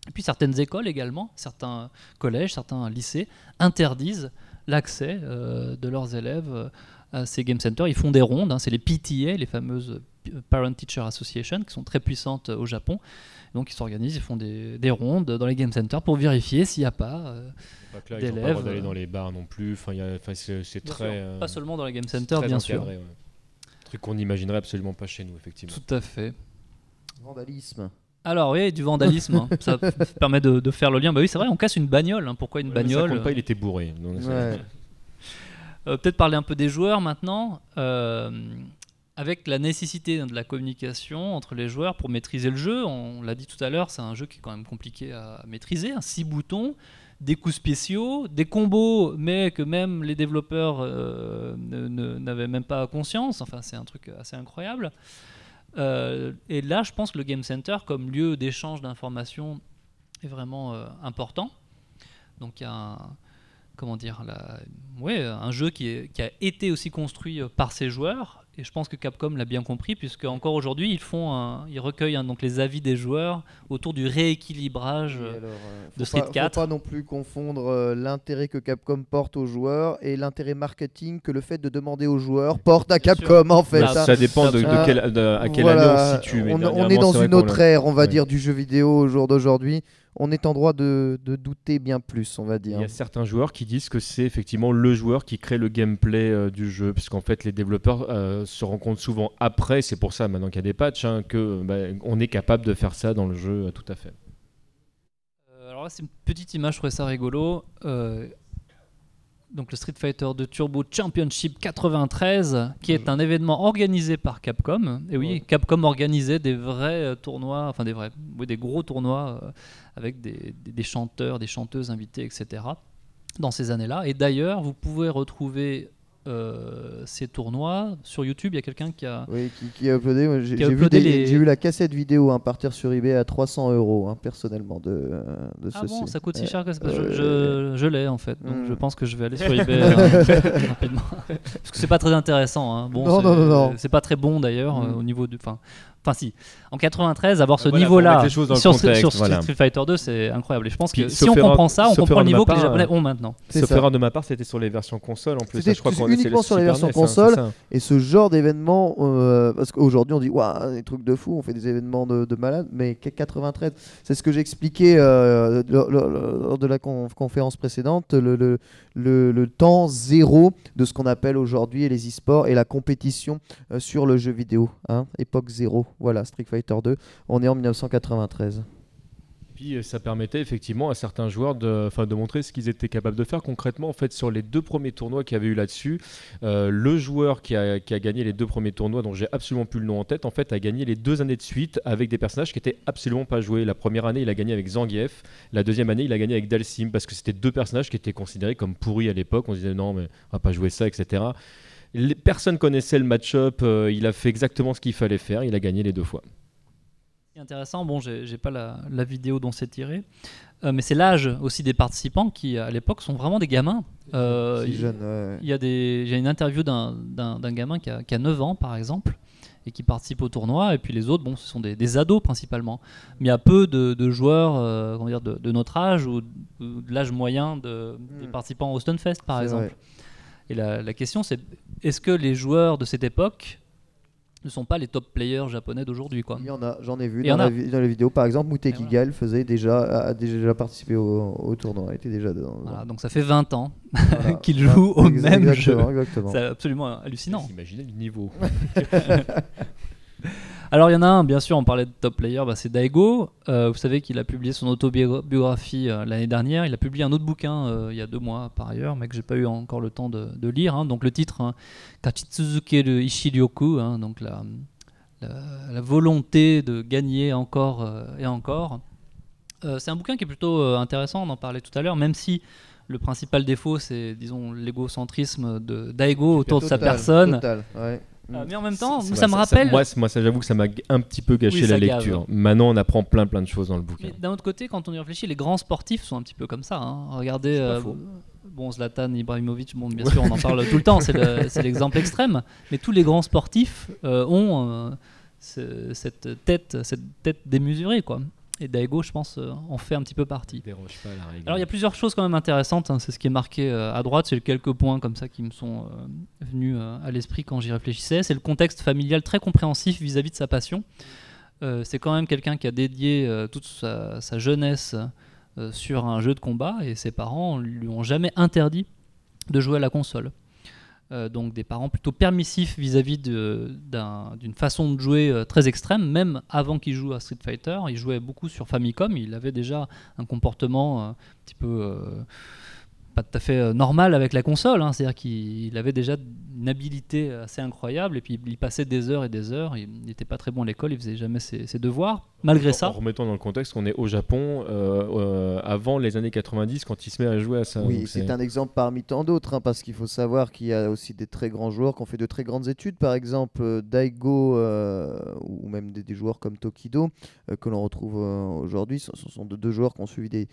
Et puis certaines écoles également, certains collèges, certains lycées interdisent l'accès euh, de leurs élèves euh, à ces game centers. Ils font des rondes, hein, c'est les PTA, les fameuses euh, Parent Teacher Association, qui sont très puissantes au Japon. Donc ils s'organisent, ils font des, des rondes dans les game centers pour vérifier s'il n'y a pas, euh, Pas pas d'élèves, droit d'aller dans les bars non plus. Enfin, il y a- enfin, c'est très. sûr, euh, pas seulement dans les game centers, bien sûr. ouais. Truc qu'on n'imaginerait absolument pas chez nous, effectivement. Tout à fait. Vandalisme. Alors oui, du vandalisme, hein. ça permet de, de faire le lien. Bah oui, c'est vrai, on casse une bagnole. hein. Pourquoi une Ouais, ça bagnole compte pas, il était bourré. donc ça- Ouais. Euh, Peut-être parler un peu des joueurs maintenant. Euh, avec la nécessité de la communication entre les joueurs pour maîtriser le jeu, on l'a dit tout à l'heure, c'est un jeu qui est quand même compliqué à maîtriser. Six boutons, des coups spéciaux, des combos, mais que même les développeurs euh, n'avaient même pas conscience. Enfin, c'est un truc assez incroyable. Euh, et là, je pense que le Game Center, comme lieu d'échange d'informations, est vraiment euh, important. Donc, un, comment dire, la- un jeu qui, qui a été aussi construit euh, par ses joueurs. Et je pense que Capcom l'a bien compris, puisque encore aujourd'hui, ils, font un- ils recueillent hein, donc les avis des joueurs autour du rééquilibrage. Euh, alors, euh, de faut Street pas, faut 4. pas non plus confondre euh, l'intérêt que Capcom porte aux joueurs et l'intérêt marketing que le fait de demander aux joueurs porte à Bien sûr. Capcom en fait. Bah, hein. Ça dépend de, de quel- de- à quelle Voilà, année on se situe. mais on, on est dans une autre ère, on va Ouais. dire, du jeu vidéo au jour d'aujourd'hui. On est en droit de, de douter bien plus, on va Il dire. y a certains joueurs qui disent que c'est effectivement le joueur qui crée le gameplay euh, du jeu, puisqu'en fait les développeurs euh, se rendent compte souvent après, c'est pour ça maintenant qu'il y a des patchs, hein, que bah, on est capable de faire ça dans le jeu, euh, tout à fait. Alors là, c'est une petite image, je trouvais ça rigolo. Euh, donc le Street Fighter 2 Turbo Championship 93, qui est un événement organisé par Capcom. Et oui, Ouais. Capcom organisait des vrais euh, tournois, enfin des vrais, oui, des gros tournois euh, avec des, des- des chanteurs, des chanteuses invités, etc. Dans ces années-là. Et d'ailleurs, vous pouvez retrouver euh, ces tournois sur YouTube. Il y a quelqu'un qui a Oui, qui, qui a uploadé. moi, J'ai Qui a j'ai vu, uploadé des- les- j'ai vu la cassette vidéo hein, partir sur eBay à 300 euros, hein, personnellement, de, de Ah ceci. bon, ça coûte si cher que ça Je, euh, je- je l'ai en fait, donc hmm. je pense que je vais aller sur eBay euh, rapidement. Parce que c'est pas très intéressant. hein. Bon, Non, c'est- non, non. C'est pas très bon d'ailleurs Hmm. au niveau du. Enfin, enfin si. En 93, avoir ce Voilà, niveau-là sur, contexte, sur voilà. Street Fighter 2, c'est incroyable. Et je pense Puis, que si on comprend ça, on comprend le niveau que les Japonais ont maintenant. C'est Sauf erreur de ma part, c'était sur les versions console en plus. C'était uniquement sur les Super versions NES, hein, console. c'est ça. Et ce genre d'événement, euh, parce qu'aujourd'hui on dit, waouh, des trucs de fou, on fait des événements de, de malade, mais qu- 93, c'est ce que j'expliquais euh, lors, de la con- conférence précédente, le, le, le- le temps zéro de ce qu'on appelle aujourd'hui les e-sports et la compétition euh, sur le jeu vidéo. hein, époque zéro, voilà, Street Fighter 2, on est en 1993. Puis euh, ça permettait effectivement à certains joueurs de, enfin, de montrer ce qu'ils étaient capables de faire concrètement. En fait, sur les deux premiers tournois qu'il y avait eu là-dessus, euh, le joueur qui a, gagné les deux premiers tournois, dont j'ai absolument plus le nom en tête, en fait, a gagné les deux années de suite avec des personnages qui étaient absolument pas joués. La première année, il a gagné avec Zangief. La deuxième année, il a gagné avec Dalsim parce que c'était deux personnages qui étaient considérés comme pourris à l'époque. On disait non, mais on va pas jouer ça, etc. Les, personne connaissait le match-up. euh, il a fait exactement ce qu'il fallait faire. Il a gagné les deux fois. intéressant, bon, j'ai pas la, la vidéo dont c'est tiré, euh, mais c'est l'âge aussi des participants qui, à l'époque, sont vraiment des gamins. Euh, Si il- jeune, ouais. Il y a des, j'ai une interview d'un, d'un, d'un gamin qui a, qui a 9 ans, par exemple, et qui participe au tournoi, et puis les autres, bon, ce sont des, des ados principalement. Mais il y a peu de, de joueurs euh, comment dire, de, de notre âge ou, de l'âge moyen de, des Hmm. participants au Stunfest, par exemple. vrai. Et la, la question, c'est est-ce que les joueurs de cette époque ne sont pas les top players japonais d'aujourd'hui quoi? Il y en a, j'en ai vu dans, en la, a. dans. Par exemple, Muteki voilà. Gal faisait déjà, a déjà participé au, au tournoi, était déjà dedans. Voilà, Donc ça fait 20 ans Voilà. qu'il joue au même exactement, jeu. Exactement. C'est absolument hallucinant. Imaginez le niveau. Alors il y en a un, bien sûr, on parlait de top player, bah, c'est Daigo. Euh, vous savez qu'il a publié son autobiographie euh, l'année dernière. Il a publié un autre bouquin euh, il y a deux mois par ailleurs, mais que j'ai pas eu encore le temps de, de lire. hein. Donc le titre, hein, Kachitsuzukeru Ishiryoku, hein, donc la, la- la volonté de gagner encore et encore. C'est un bouquin qui est plutôt intéressant, on en parlait tout à l'heure, même si le principal défaut, c'est disons l'égocentrisme de Daigo autour de sa Total, personne. total, ouais. Euh, mais en même temps, ça me rappelle. moi, moi, ça, j'avoue que ça m'a un petit peu gâché Oui, la gave. lecture. Maintenant, on apprend plein plein de choses dans le bouquin. Mais d'un autre côté, quand on y réfléchit, les grands sportifs sont un petit peu comme ça. hein. Regardez, euh, bon, Zlatan Ibrahimovic, bon, bien sûr, on en parle tout le temps, c'est le- c'est l'exemple extrême. Mais tous les grands sportifs euh, ont euh, ce- cette tête, cette tête démesurée, quoi. Et Daigo, je pense, euh, en fait un petit peu partie. Déroge pas à la règle. Alors il y a plusieurs choses quand même intéressantes, hein, c'est ce qui est marqué euh, à droite, c'est quelques points comme ça qui me sont euh, venus à l'esprit quand j'y réfléchissais. C'est le contexte familial très compréhensif vis-à-vis de sa passion. C'est quand même quelqu'un qui a dédié toute sa, sa jeunesse sur un jeu de combat et ses parents lui ont jamais interdit de jouer à la console. Euh, donc des parents plutôt permissifs vis-à-vis d'une façon de jouer euh, très extrême, même avant qu'il joue à Street Fighter. Il jouait beaucoup sur Famicom, il avait déjà un comportement euh, un petit peu pas tout à fait normal avec la console, hein. c'est-à-dire qu'il il avait déjà une habilité assez incroyable et puis il passait des heures et des heures, il n'était pas très bon à l'école, il faisait jamais ses, ses devoirs. Malgré En ça, remettant dans le contexte qu'on est au Japon euh, euh, avant les années 90 quand il se met à jouer à ça. Oui, c'est un exemple parmi tant d'autres, hein, parce qu'il faut savoir qu'il y a aussi des très grands joueurs qui ont fait de très grandes études. Par exemple, euh, Daigo, euh, ou même des, des joueurs comme Tokido, euh, que l'on retrouve euh, aujourd'hui. Ce, ce sont de- deux joueurs qui ont suivi des,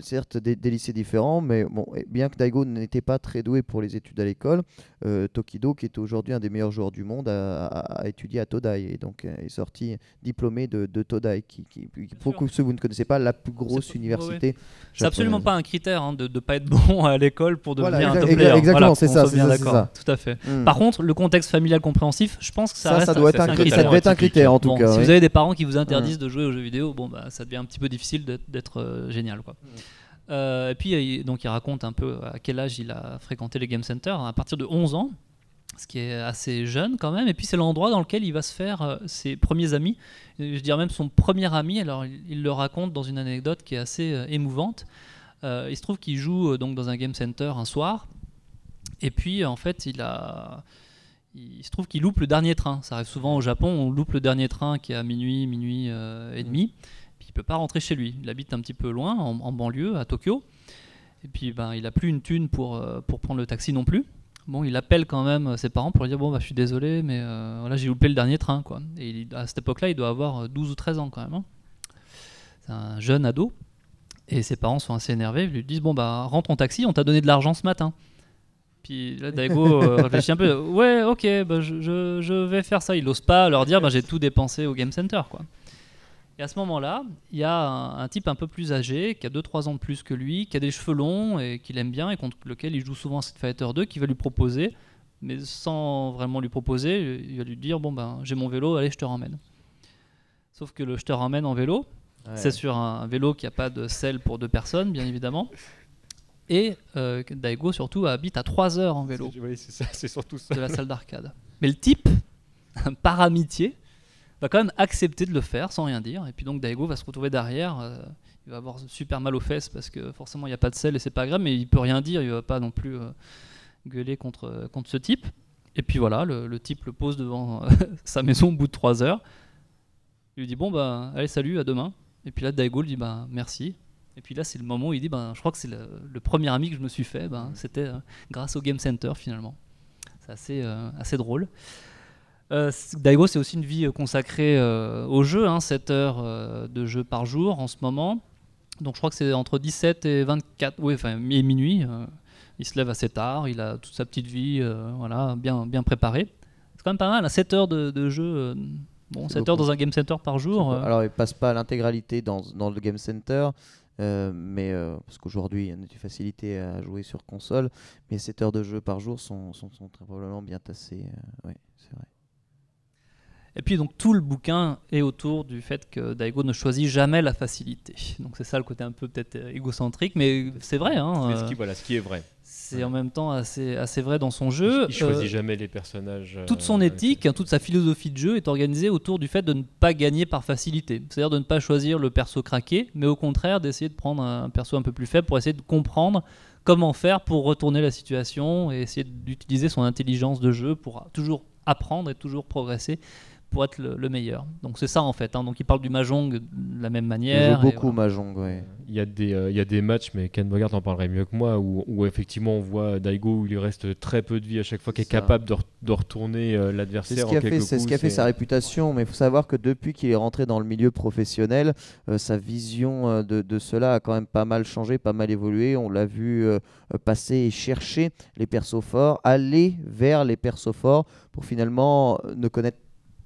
certes des, des lycées différents, mais bon, et bien que Daigo n'était pas très doué pour les études à l'école, euh, Tokido, qui est aujourd'hui un des meilleurs joueurs du monde, a, a- a étudié à Todai et donc euh, est sorti diplômé de, de Todai, qui, qui, qui- pour sûr. ceux que vous ne connaissez pas, la plus grosse université. c'est absolument pas un critère hein, de ne pas être bon à l'école pour Voilà, devenir un exa- top player. exactement, Voilà, c'est ça, soit c'est bien ça, ça. Tout à fait. Hmm. Par contre, le contexte familial compréhensif, je pense que ça, Ça, reste ça doit être un, c'est cri- ça critère. doit être un critère en tout Bon, cas. si ouais. vous avez des parents qui vous interdisent de jouer aux jeux vidéo, bon bah ça devient un petit peu difficile d'être- euh, génial quoi. Euh, et puis il- donc il raconte un peu à quel âge il a fréquenté les game centers à partir de 11 ans, ce qui est assez jeune quand même. Et puis c'est l'endroit dans lequel il va se faire euh, ses premiers amis. Et Je dirais même son premier ami. Alors il, le raconte dans une anecdote qui est assez euh, émouvante. Euh, il se trouve qu'il joue euh, donc dans un game center un soir. Et puis en fait il a il se trouve qu'il loupe le dernier train. Ça arrive souvent au Japon, on loupe le dernier train qui est à minuit, minuit euh, et demi. Puis il peut pas rentrer chez lui. Il habite un petit peu loin, en, en banlieue, à Tokyo. Et puis ben, il a plus une thune pour, euh, pour prendre le taxi non plus. Bon, il appelle quand même ses parents pour lui dire bon bah je suis désolé, mais euh, voilà j'ai loupé le dernier train quoi. Et il- à cette époque-là, il doit avoir euh, 12 ou 13 ans quand même. hein. C'est un jeune ado. Et ses parents sont assez énervés. Ils lui disent bon bah rentre en taxi, on t'a donné de l'argent ce matin. Puis là, Daigo euh, réfléchit un peu. Ouais, ok, bah, je, je- je vais faire ça. Il n'ose pas leur dire bah, j'ai tout dépensé au Game Center. Quoi. Et à ce moment-là, il y a un, un type un peu plus âgé, qui a 2-3 ans de plus que lui, qui a des cheveux longs et qu'il aime bien et contre lequel il joue souvent Street Fighter 2, qui va lui proposer, mais sans vraiment lui proposer, il va lui dire Bon, ben j'ai mon vélo, allez, je te ramène. Sauf que le je te ramène en vélo, Ouais. c'est sur un, un vélo qui n'a pas de selle pour deux personnes, bien évidemment. Et euh, Daigo, surtout, habite à 3 heures en vélo Oui, c'est ça, c'est surtout ça. de la salle d'arcade. Mais le type, par amitié, va quand même accepter de le faire sans rien dire. Et puis donc Daigo va se retrouver derrière. euh, il va avoir super mal aux fesses parce que forcément il n'y a pas de sel et c'est pas grave, mais il peut rien dire. Il va pas non plus euh, gueuler contre, contre ce type. Et puis voilà, le, le type le pose devant euh, sa maison au bout de 3 heures. Il lui dit Bon, bah, allez, salut, à demain. Et puis là, Daigo lui dit bah, Merci. Et puis là, c'est le moment où il dit ben, Je crois que c'est le, premier ami que je me suis fait. Ben, C'était euh, grâce au Game Center finalement. C'est assez, euh, assez drôle. Euh, Daigo, c'est aussi une vie euh, consacrée euh, au jeu, hein, 7 heures euh, de jeu par jour en ce moment. Donc je crois que c'est entre 17 et 24, oui, enfin et minuit. il se lève assez tard, il a toute sa petite vie voilà, bien, bien préparée. C'est quand même pas mal, 7 heures de, de jeu. bon, C'est 7 heures dans un game center par jour. Alors, il passe pas l'intégralité dans, dans le Game Center, euh, mais euh, parce qu'aujourd'hui, il y a une facilité à jouer sur console, mais 7 heures de jeu par jour sont, sont, sont très probablement bien tassées. euh, ouais, c'est vrai. Et puis donc tout le bouquin est autour du fait que Daigo ne choisit jamais la facilité. Donc c'est ça le côté un peu peut-être euh, égocentrique, mais c'est vrai. Hein, Mais ce euh, qui, voilà, ce qui est vrai. c'est en même temps assez, assez vrai dans son jeu. Il choisit Euh, jamais les personnages. toute son éthique, hein, toute sa philosophie de jeu est organisée autour du fait de ne pas gagner par facilité. C'est-à-dire de ne pas choisir le perso craqué, mais au contraire d'essayer de prendre un perso un peu plus faible pour essayer de comprendre comment faire pour retourner la situation et essayer d'utiliser son intelligence de jeu pour toujours apprendre et toujours progresser pour être le, le meilleur. Donc c'est ça en fait. hein. Donc il parle du mahjong de la même Il manière. joue et beaucoup voilà. Mahjong, ouais. Il y, a des, euh, il y a des matchs, mais Ken Bogart en parlerait mieux que moi, où, où effectivement on voit Daigo où il lui reste très peu de vie à chaque fois, qui est capable de, re- de retourner euh, C'est l'adversaire ce en qui a fait, quelques c'est ce qui a fait sa réputation, mais il faut savoir que depuis qu'il est rentré dans le milieu professionnel, euh, sa vision euh, de, de cela a quand même pas mal changé, pas mal évolué. On l'a vu euh, euh, passer et chercher les persos forts, aller vers les persos forts pour finalement euh, ne connaître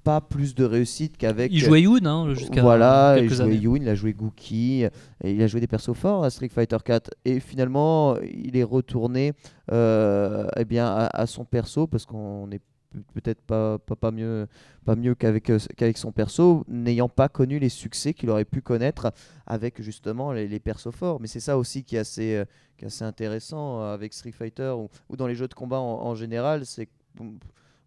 pas plus de réussite qu'avec. Il jouait Yoon hein, jusqu'à Voilà, il jouait années. Yoon, il a joué Gookie, et il a joué des persos forts à Street Fighter 4. Et finalement, il est retourné euh, eh bien, à, à son perso, parce qu'on n'est peut- peut-être pas, pas, pas mieux, pas mieux qu'avec euh, qu'avec son perso, n'ayant pas connu les succès qu'il aurait pu connaître avec justement les, les persos forts. Mais c'est ça aussi qui est assez, euh, qui est assez intéressant avec Street Fighter ou, ou dans les jeux de combat en, en général, c'est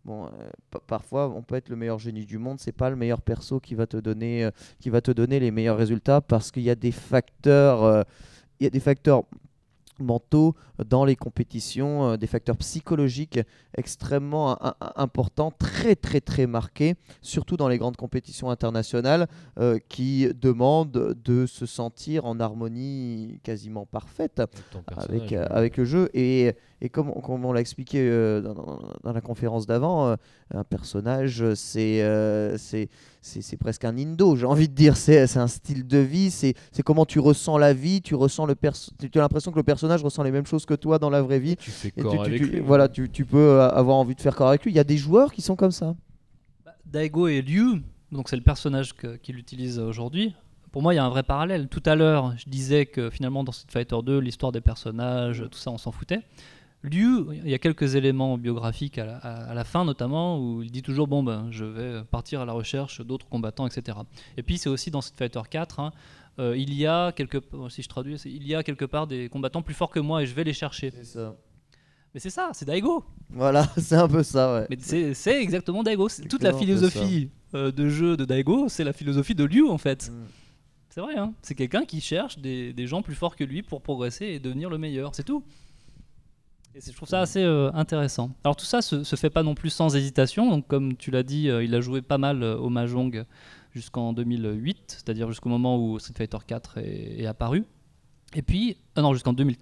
bon, euh, pa- parfois, on peut être le meilleur génie du monde, c'est pas le meilleur perso qui va te donner, euh, qui va te donner les meilleurs résultats parce qu'il y a des facteurs, euh, il y a des facteurs mentaux dans les compétitions, euh, des facteurs psychologiques extrêmement im- im- importants, très très très marqués, surtout dans les grandes compétitions internationales euh, qui demandent de se sentir en harmonie quasiment parfaite avec euh, avec le jeu. Et, et comme, on- comme on l'a expliqué euh, dans, la conférence d'avant, un personnage, euh, c'est euh, c'est c'est c'est presque un indo, j'ai envie de dire. C'est c'est un style de vie, c'est c'est comment tu ressens la vie, tu, ressens le perso- tu as l'impression que le personnage ressent les mêmes choses que toi dans la vraie vie. Tu fais Et corps tu, tu- avec tu- lui. voilà, tu, tu peux euh, avoir envie de faire corps avec lui. Il y a des joueurs qui sont comme ça. Bah, Daigo et Liu, donc c'est le personnage qu'il utilise aujourd'hui. Pour moi, il y a un vrai parallèle. Tout à l'heure, je disais que finalement, dans Street Fighter 2, l'histoire des personnages, tout ça, on s'en foutait. Liu, il y a quelques éléments biographiques à la, à- à la fin, notamment, où il dit toujours Bon, ben, je vais partir à la recherche d'autres combattants, etc. Et puis, c'est aussi dans Street Fighter 4, hein, euh, il y a quelque si je traduis, c'est- il y a quelque part des combattants plus forts que moi et je vais les chercher. ça. Mais c'est ça, c'est Daigo. Voilà, c'est un peu ça, ouais. Mais c'est c'est exactement Daigo. C'est Toute la c'est philosophie euh, de jeu de Daigo, c'est la philosophie de Liu en fait. Mm. C'est vrai, hein c'est quelqu'un qui cherche des, des gens plus forts que lui pour progresser et devenir le meilleur, c'est tout. Et je trouve ça assez euh, intéressant. Alors tout ça se, se fait pas non plus sans hésitation. Donc comme tu l'as dit, euh, il a joué pas mal euh, au Mahjong jusqu'en 2008, c'est-à-dire jusqu'au moment où Street Fighter 4 est, est apparu. Et puis, ah non, jusqu'en 2000.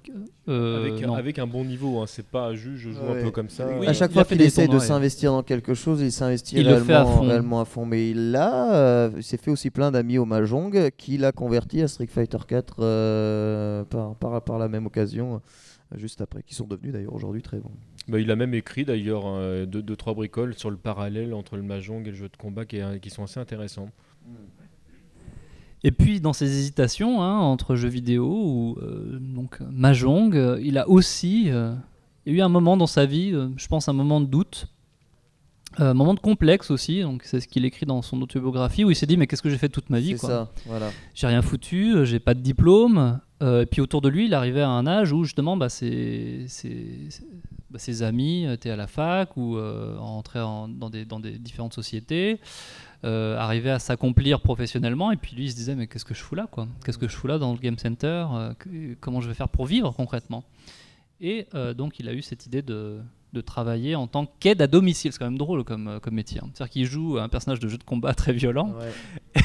euh, avec, non. avec un bon niveau, hein. c'est pas juste je joue Ouais. un peu comme ça. Oui, à chaque fois qu'il des essaye de ouais. s'investir dans quelque chose, il s'investit Il le fait à réellement, fond. réellement à fond. Mais là, euh, il s'est fait aussi plein d'amis au Mahjong qu'il a converti à Street Fighter 4 euh, par, par, par la même occasion, juste après, qui sont devenus d'ailleurs aujourd'hui très bons. Bah, il a même écrit d'ailleurs euh, deux, deux, trois bricoles sur le parallèle entre le mahjong et le jeu de combat qui, est- qui sont assez intéressants. Et puis dans ses hésitations hein, entre jeux vidéo ou euh, donc Mahjong, euh, il a aussi euh, il y a eu un moment dans sa vie, euh, je pense un moment de doute, euh, un moment de complexe aussi. Donc c'est ce qu'il écrit dans son autobiographie où il s'est dit mais qu'est-ce que j'ai fait toute ma vie quoi ça, voilà. J'ai rien foutu, j'ai pas de diplôme. Euh, et puis autour de lui, il arrivait à un âge où justement bah, bah, ses amis étaient à la fac ou euh, entraient en- dans, des, différentes sociétés, euh, arrivaient à s'accomplir professionnellement. Et puis lui, il se disait mais qu'est-ce que je fous là quoi? Qu'est-ce que je fous là dans le game center? Euh, Comment je vais faire pour vivre concrètement? Et euh, donc il a eu cette idée de, de travailler en tant qu'aide à domicile. C'est quand même drôle comme, euh, comme métier. hein. C'est-à-dire qu'il joue un personnage de jeu de combat très violent.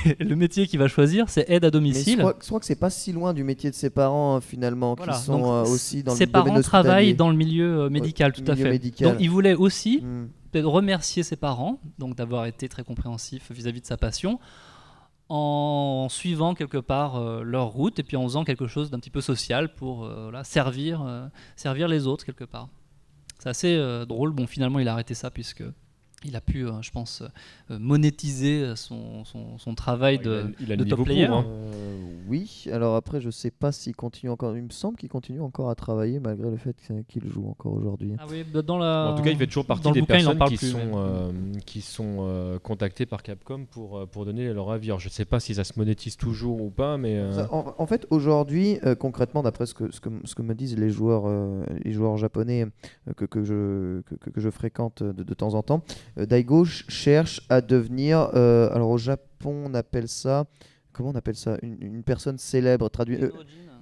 Et le métier qu'il va choisir, c'est aide à Mais je domicile. crois, je crois que c'est pas si loin du métier de ses parents hein, finalement, Voilà. qui sont Donc, euh, aussi dans Ses le domaine parents travaillent dans le milieu euh, médical, tout à fait. médical. Donc il voulait aussi, Mm. peut-être remercier ses parents, donc d'avoir été très compréhensif vis-à-vis de sa passion, en suivant quelque part euh, leur route et puis en faisant quelque chose d'un petit peu social pour voilà, servir, servir les autres quelque part. C'est assez euh, drôle. Bon, finalement, il a arrêté ça puisque il a pu, euh, je pense, euh, monétiser son, son- son travail Il a- de, il a de le top player. pour, hein. Euh, oui, alors après, je sais pas s'il continue encore. Il me semble qu'il continue encore à travailler malgré le fait qu'il joue encore aujourd'hui. Ah oui, dans la... En tout cas, il fait toujours partie dans des bouquin, personnes parle qui plus, sont, mais- euh, qui sont euh, contactées par Capcom pour, euh, pour donner leur avis. Alors, je ne sais pas si ça se monétise toujours ou pas, mais euh, En, en fait, aujourd'hui, euh, concrètement, d'après ce que, ce, que, ce que me disent les joueurs, euh, les joueurs japonais euh, que, que, je, que, que- que je fréquente de, de temps en temps, euh, Daigo ch- cherche à devenir, euh, alors au Japon, on appelle ça, comment on appelle ça, une, une personne célèbre, traduit. euh,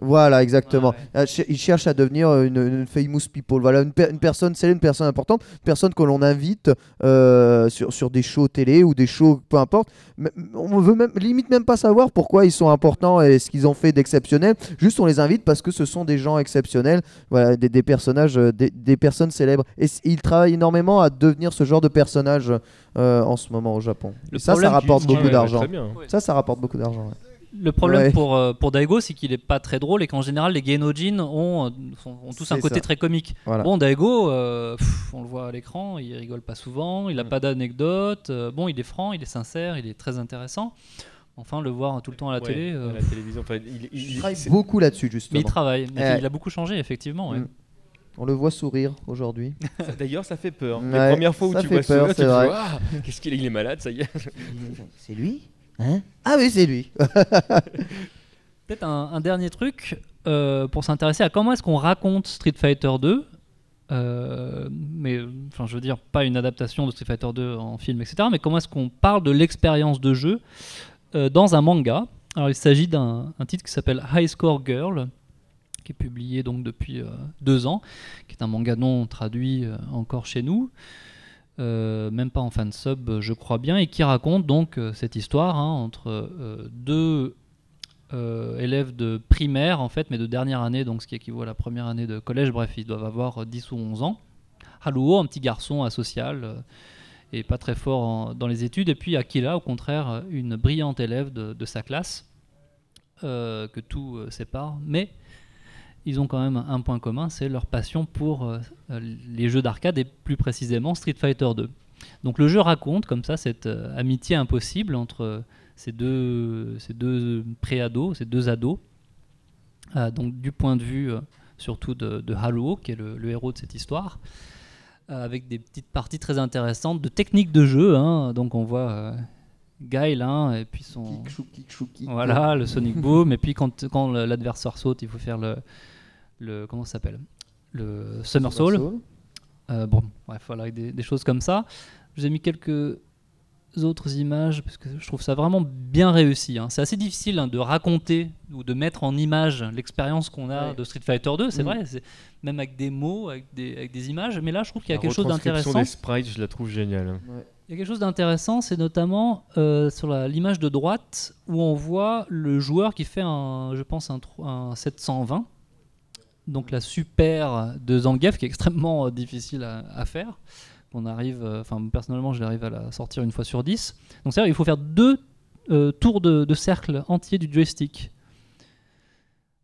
voilà, exactement. Ouais, ouais. Euh, Il cherche à devenir euh, une, une famous people. Voilà, une, per- une personne, c'est une personne importante, une personne que l'on invite euh, sur, sur des shows télé ou des shows, peu importe. Mais on veut même, limite même pas savoir pourquoi ils sont importants et ce qu'ils ont fait d'exceptionnel. Juste, on les invite parce que ce sont des gens exceptionnels, voilà, des, des personnages, des, des personnes célèbres. Et ils travaillent énormément à devenir ce genre de personnage euh, en ce moment au Japon. Et ça, ça rapporte beaucoup d'argent. Ça, ça rapporte beaucoup d'argent. Le problème Ouais. pour, euh, pour Daigo, c'est qu'il est pas très drôle et qu'en général, les Gainojin ont, sont- ont tous un C'est côté ça. très comique. Voilà. Bon, Daigo, euh, pff, on le voit à l'écran, il rigole pas souvent, il a Mm. pas d'anecdotes. euh, bon, il est franc, il est sincère, il est très intéressant. Enfin, le voir tout le temps à la Ouais, télé. euh, à la télévision. Enfin, il- il- Il il- travaille c'est- beaucoup là-dessus, mais justement. il travaille. Mais. Il a beaucoup changé, effectivement. ouais. Mm. On le voit sourire aujourd'hui. D'ailleurs, ça fait peur. Ouais, la première fois où ça tu fait vois peur, ça, tu te vrai. dis, Ah, qu'est-ce qu'il est, il est malade, ça y est. C'est lui? Hein Ah oui, c'est lui. Peut-être un, un dernier truc euh, pour s'intéresser à comment est-ce qu'on raconte Street Fighter 2. euh, mais enfin, je veux dire, pas une adaptation de Street Fighter 2 en film, etc. Mais comment est-ce qu'on parle de l'expérience de jeu euh, dans un manga Alors, il s'agit d'un un titre qui s'appelle High Score Girl, qui est publié donc depuis euh, deux ans, qui est un manga non traduit euh, encore chez nous. Euh, même pas en fansub, euh, je crois bien, et qui raconte donc euh, cette histoire hein, entre euh, deux élèves de primaire, en fait, mais de dernière année, donc ce qui équivaut à la première année de collège. Bref, ils doivent avoir euh, 10 ou 11 ans. Haruo, un petit garçon asocial et pas très fort dans les études. Et puis Akila, au contraire, une brillante élève de, sa classe, que tout sépare. Mais ils ont quand même un point commun, c'est leur passion pour euh, euh, les jeux d'arcade et plus précisément Street Fighter 2. Donc le jeu raconte comme ça cette euh, amitié impossible entre ces deux, ces deux pré-ados, ces deux ados. Donc du point de vue surtout de, de Haruo, qui est le, le héros de cette histoire, avec des petites parties très intéressantes de techniques de jeu. hein. Donc on voit euh, Guile hein, et puis son... Voilà, le Sonic Boom. Et puis quand, quand l'adversaire saute, il faut faire le... le comment ça s'appelle? Le Somersault. Euh, bon, bref, voilà, des, des choses comme ça. Je vous ai mis quelques autres images parce que je trouve ça vraiment bien réussi. hein. C'est assez difficile hein, de raconter ou de mettre en image l'expérience qu'on a Ouais. de Street Fighter 2, c'est Mm. vrai, même avec des mots, avec des, avec des images. Mais là, je trouve qu'il y a La quelque chose d'intéressant. des sprites, je la trouve géniale. Il y a quelque chose d'intéressant, c'est notamment euh, sur la- l'image de droite où on voit le joueur qui fait un, je pense, un 720. Donc la super de Zangief qui est extrêmement euh, difficile à, à faire. On arrive, euh, enfin personnellement, je l'arrive à la sortir une fois sur 10. Donc c'est-à-dire il faut faire deux euh, tours de, de cercle entiers du joystick.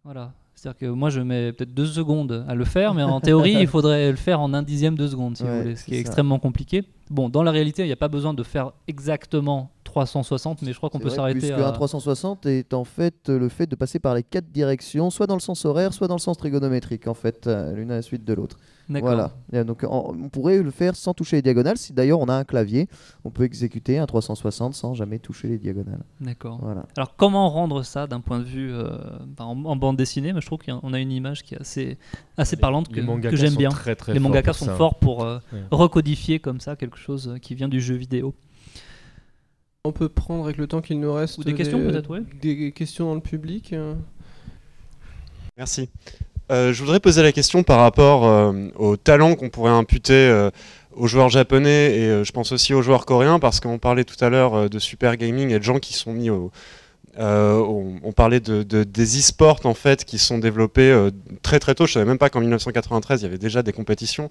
Voilà. C'est-à-dire que moi je mets peut-être deux secondes à le faire, mais en théorie il faudrait le faire en un dixième de seconde, si Ouais, vous voulez, ce qui c'est est extrêmement compliqué. Bon, dans la réalité, il n'y a pas besoin de faire exactement 360, mais je crois qu'on peut s'arrêter Puisque à... un 360 est en fait le fait de passer par les quatre directions, soit dans le sens horaire, soit dans le sens trigonométrique, en fait, euh, l'une à la suite de l'autre. D'accord. Voilà. Et donc on pourrait le faire sans toucher les diagonales. Si d'ailleurs on a un clavier, on peut exécuter un 360 sans jamais toucher les diagonales. D'accord. Voilà. Alors comment rendre ça d'un point de vue euh, en, en bande dessinée? Mais je trouve qu'on a une image qui est assez, assez Les- parlante les que, j'aime bien. Très, très Les mangakas sont ça. forts pour euh, Ouais. recodifier comme ça quelque chose qui vient du jeu vidéo. On peut prendre avec le temps qu'il nous reste Ou des questions, peut-être, ouais. Des questions dans le public. euh. Merci. Euh, je voudrais poser la question par rapport euh, au talent qu'on pourrait imputer euh, aux joueurs japonais et euh, je pense aussi aux joueurs coréens parce qu'on parlait tout à l'heure euh, de super gaming et de gens qui sont mis au. euh, on, on parlait de, de- des e-sports en fait qui sont développés euh, très très tôt. Je savais même pas qu'en 1993 il y avait déjà des compétitions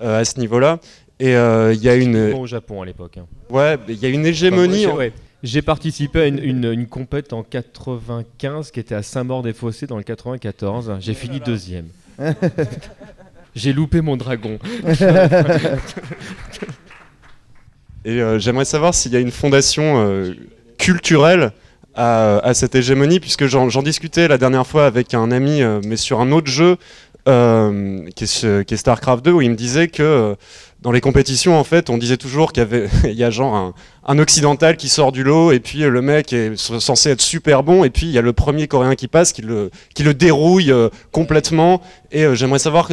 euh, à ce niveau-là. Et euh, il y a une, au Japon à l'époque. hein. ouais, il y a une hégémonie. Moi, j'ai- ouais. J'ai participé à une, une, une compète en 95 qui était à Saint-Maur-des-Fossés dans le 94. J'ai fini deuxième. J'ai loupé mon dragon. Et euh, j'aimerais savoir s'il y a une fondation euh, culturelle à, à cette hégémonie, puisque j'en j'en discutais la dernière fois avec un ami, euh, mais sur un autre jeu euh, qui, est, qui StarCraft 2, où il me disait que euh, dans les compétitions, en fait, on disait toujours qu'il y a genre un, occidental qui sort du lot, et puis euh, le mec est censé être super bon, et puis il y a le premier coréen qui passe, qui le, qui le dérouille euh, complètement. Et j'aimerais savoir,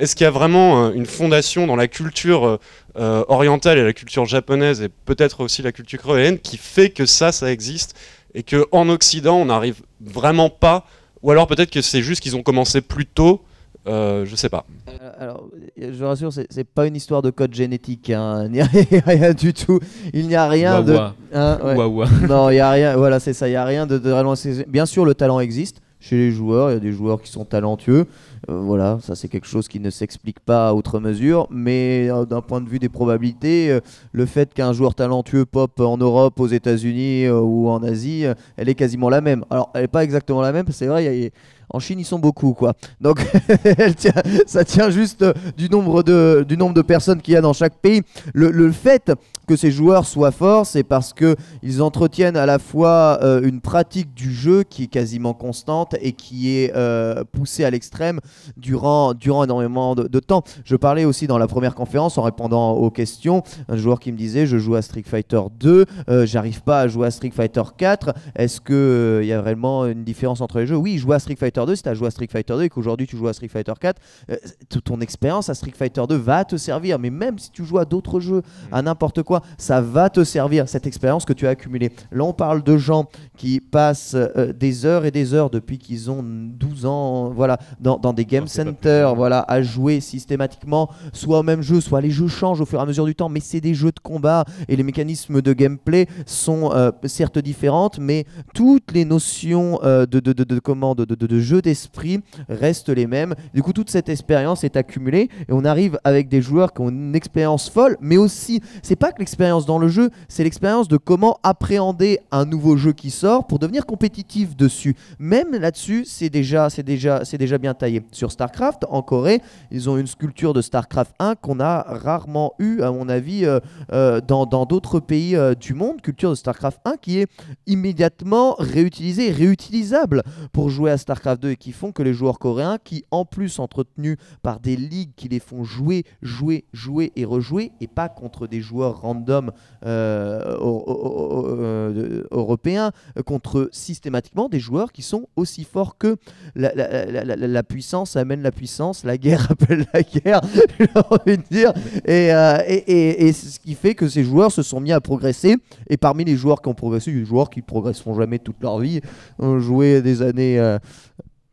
est-ce qu'il y a vraiment une fondation dans la culture orientale et la culture japonaise, et peut-être aussi la culture coréenne, qui fait que ça, ça existe, et que en Occident, on n'arrive vraiment pas, ou alors peut-être que c'est juste qu'ils ont commencé plus tôt, euh, je sais pas. Euh, Alors, je vous rassure, c'est c'est pas une histoire de code génétique, hein. il n'y a rien du tout. Il n'y a rien de. Wawa. Hein, ouais. Non, il n'y a rien, voilà, c'est ça, il n'y a rien de, de Bien sûr, le talent existe chez les joueurs, il y a des joueurs qui sont talentueux. Euh, voilà, ça c'est quelque chose qui ne s'explique pas à outre mesure, mais euh, d'un point de vue des probabilités, euh, le fait qu'un joueur talentueux pop en Europe, aux États-Unis euh, ou en Asie, euh, elle est quasiment la même. Alors, elle n'est pas exactement la même, c'est vrai, il y a- en Chine, ils sont beaucoup, quoi. Donc, ça tient juste euh, du nombre de, personnes qu'il y a dans chaque pays. Le, fait que ces joueurs soient forts, c'est parce que ils entretiennent à la fois euh, une pratique du jeu qui est quasiment constante et qui est euh, poussée à l'extrême durant, énormément de, de temps. Je parlais aussi dans la première conférence en répondant aux questions, un joueur qui me disait je joue à Street Fighter 2, euh, j'arrive pas à jouer à Street Fighter 4. Est-ce que il y a vraiment une différence entre les jeux? Oui, jouer à Street Fighter 2, si tu as joué à Street Fighter 2 et qu'aujourd'hui tu joues à Street Fighter 4, euh, ton expérience à Street Fighter 2 va te servir. Mais même si tu joues à d'autres jeux, à n'importe quoi, ça va te servir, cette expérience que tu as accumulée. Là, on parle de gens qui passent euh, des heures et des heures depuis qu'ils ont 12 ans, voilà, dans, dans des game centers, voilà, à jouer systématiquement, soit au même jeu, soit les jeux changent au fur et à mesure du temps, mais c'est des jeux de combat et les mécanismes de gameplay sont euh, certes différentes, mais toutes les notions euh, de, de, de, de, comment, de, de, de- de jeu d'esprit restent les mêmes. Du coup, toute cette expérience est accumulée et on arrive avec des joueurs qui ont une expérience folle, mais aussi, c'est pas que l'expérience dans le jeu, c'est l'expérience de comment appréhender un nouveau jeu qui sort pour devenir compétitif dessus. Même là-dessus, c'est déjà, c'est déjà, c'est déjà bien taillé. Sur StarCraft, en Corée, ils ont une sculpture de StarCraft 1 qu'on a rarement eu, à mon avis, euh, euh, dans d'autres pays euh, du monde. Culture de StarCraft 1 qui est immédiatement réutilisée, réutilisable pour jouer à StarCraft 2 et qui font que les joueurs coréens, qui en plus entretenus par des ligues qui les font jouer, jouer, jouer et rejouer, et pas contre des joueurs random euh, euh, européens, euh, contre systématiquement des joueurs qui sont aussi forts que la, puissance amène la puissance, la guerre appelle la guerre, j'ai envie de dire. Et, ce qui fait que ces joueurs se sont mis à progresser. Et parmi les joueurs qui ont progressé, il y a des joueurs qui progresseront jamais toute leur vie, ont joué des années.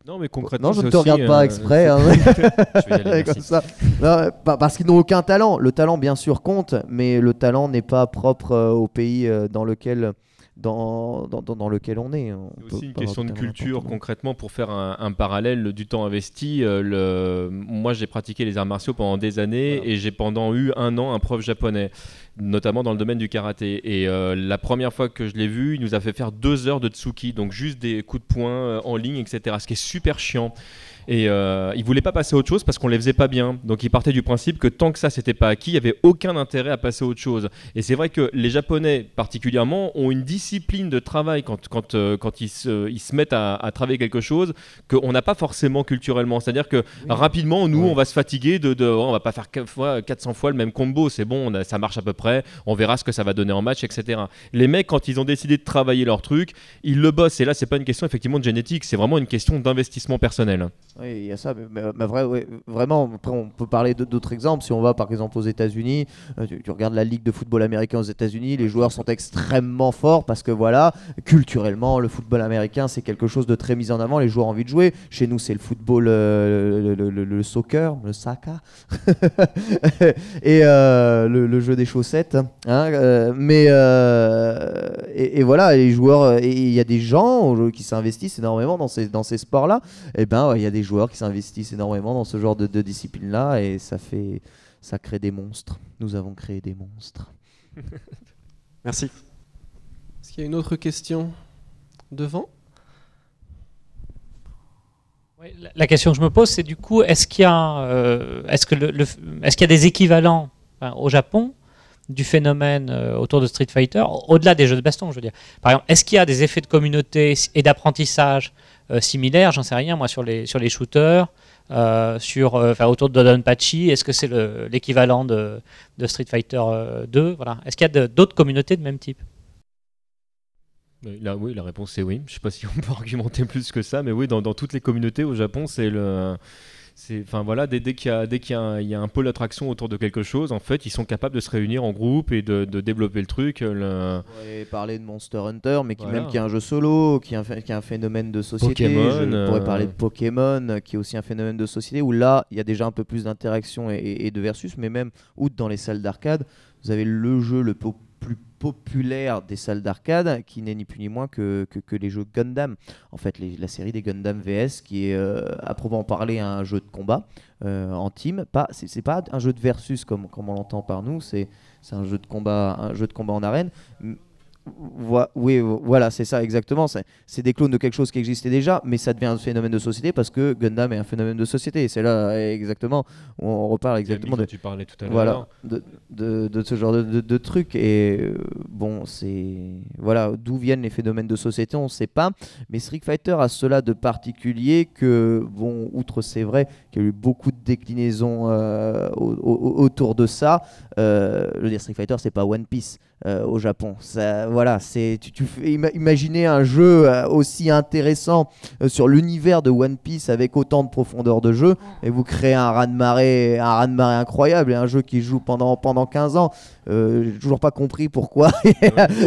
Euh, Non, mais concrètement. Non, je ne te regarde pas euh, exprès. hein. Je vais y aller, Comme ça. Non, pa- parce qu'ils n'ont aucun talent. Le talent, bien sûr, compte, mais le talent n'est pas propre euh, au pays euh, dans lequel, dans, dans, dans- lequel on est. On C'est aussi une question de culture, concrètement, pour faire un, un parallèle du temps investi. euh, le... Moi, j'ai pratiqué les arts martiaux pendant des années Voilà. et j'ai pendant eu un an un prof japonais, notamment dans le domaine du karaté. Et euh, la première fois que je l'ai vu, il nous a fait faire deux heures de tsuki, donc juste des coups de poing euh, en ligne, etc. Ce qui est super chiant. Et euh, il voulait pas passer à autre chose parce qu'on les faisait pas bien. Donc il partait du principe que tant que ça c'était pas acquis, il y avait aucun intérêt à passer à autre chose. Et c'est vrai que les Japonais particulièrement ont une discipline de travail quand, quand, euh, quand ils, se, ils se mettent à, à travailler quelque chose qu'on n'a pas forcément culturellement. C'est-à-dire que rapidement, nous, on va se fatiguer de, de oh, on va pas faire quatre fois- 400 fois le même combo. C'est bon, on a- ça marche à peu près. On verra ce que ça va donner en match, etc. Les mecs, quand ils ont décidé de travailler leur truc, ils le bossent. Et là, c'est pas une question effectivement de génétique, c'est vraiment une question d'investissement personnel. Oui, il y a ça, mais, mais- vrai, ouais, vraiment, après on peut parler d'autres exemples. Si on va par exemple aux États-Unis, euh, tu, regardes la ligue de football américain aux États-Unis, les joueurs sont extrêmement forts parce que voilà, culturellement, le football américain c'est quelque chose de très mis en avant, les joueurs ont envie de jouer. Chez nous, c'est le football, euh, le, le- le- soccer, le soccer, et euh, le, jeu des chaussettes. hein, mais et, voilà, les joueurs, il y a des gens qui s'investissent énormément dans ces, dans ces sports-là et ben ouais, il y a des joueurs qui s'investissent énormément dans ce genre de, de discipline là et ça fait ça crée des monstres. Nous avons créé des monstres. Merci. Est-ce qu'il y a une autre question devant? Oui, la- La question que je me pose, c'est du coup, est-ce qu'il y a, euh, est-ce que le, le- est-ce qu'il y a des équivalents enfin, au Japon du phénomène euh, autour de Street Fighter, au- au-delà des jeux de baston, je veux dire? Par exemple, est-ce qu'il y a des effets de communauté et d'apprentissage euh, similaires J'en sais rien, moi, sur les sur les shooters, euh, sur, euh, enfin, autour de Dodonpachi. Est-ce que c'est le- l'équivalent de, de Street Fighter euh, 2 Voilà. Est-ce qu'il y a d'autres communautés de même type? La, oui, la réponse est oui. Je sais pas si on peut argumenter plus que ça, mais oui, dans, dans toutes les communautés au Japon, c'est le. C'est- Enfin voilà, dès, dès qu'il y a, dès qu'il y y a un pôle d'attraction autour de quelque chose, en fait, ils sont capables de se réunir en groupe et de, de développer le truc. Le... On pourrait parler de Monster Hunter, mais qui Voilà. même qui est un jeu solo, qui est un, qui est un phénomène de société. Pokémon, Je pourrais euh, parler de Pokémon, euh, qui est aussi un phénomène de société, où là, il y a déjà un peu plus d'interaction et, et- de versus, mais même outre dans les salles d'arcade, vous avez le jeu le plus populaire des salles d'arcade, qui n'est ni plus ni moins que, les jeux Gundam. En fait, la série des Gundam VS, qui est euh, à proprement parler un jeu de combat euh, en team. Pas, c'est pas un jeu de versus comme, comme on l'entend par nous, c'est c'est un jeu de combat, un jeu de combat en arène. Oui, vo- voilà, c'est ça exactement. C'est des clones de quelque chose qui existait déjà, mais ça devient un phénomène de société parce que Gundam est un phénomène de société. C'est là exactement où on reparle exactement de, tu parlais tout à l'heure. voilà, de, de, de ce genre de, de, de trucs. Et euh, bon, c'est. Voilà, d'où viennent les phénomènes de société, on ne sait pas. Mais Street Fighter a cela de particulier que, bon, outre c'est vrai qu'il y a eu beaucoup de déclinaisons euh, au- au- autour de ça, euh, je veux dire, Street Fighter, c'est pas One Piece. Euh, au Japon, ça, voilà, c'est tu, tu fais ima- imaginer un jeu euh, aussi intéressant euh, sur l'univers de One Piece avec autant de profondeur de jeu et vous créez un raz-de-marée un raz-de-marée incroyable et un jeu qui joue pendant, pendant 15 ans. Euh, J'ai toujours pas compris pourquoi il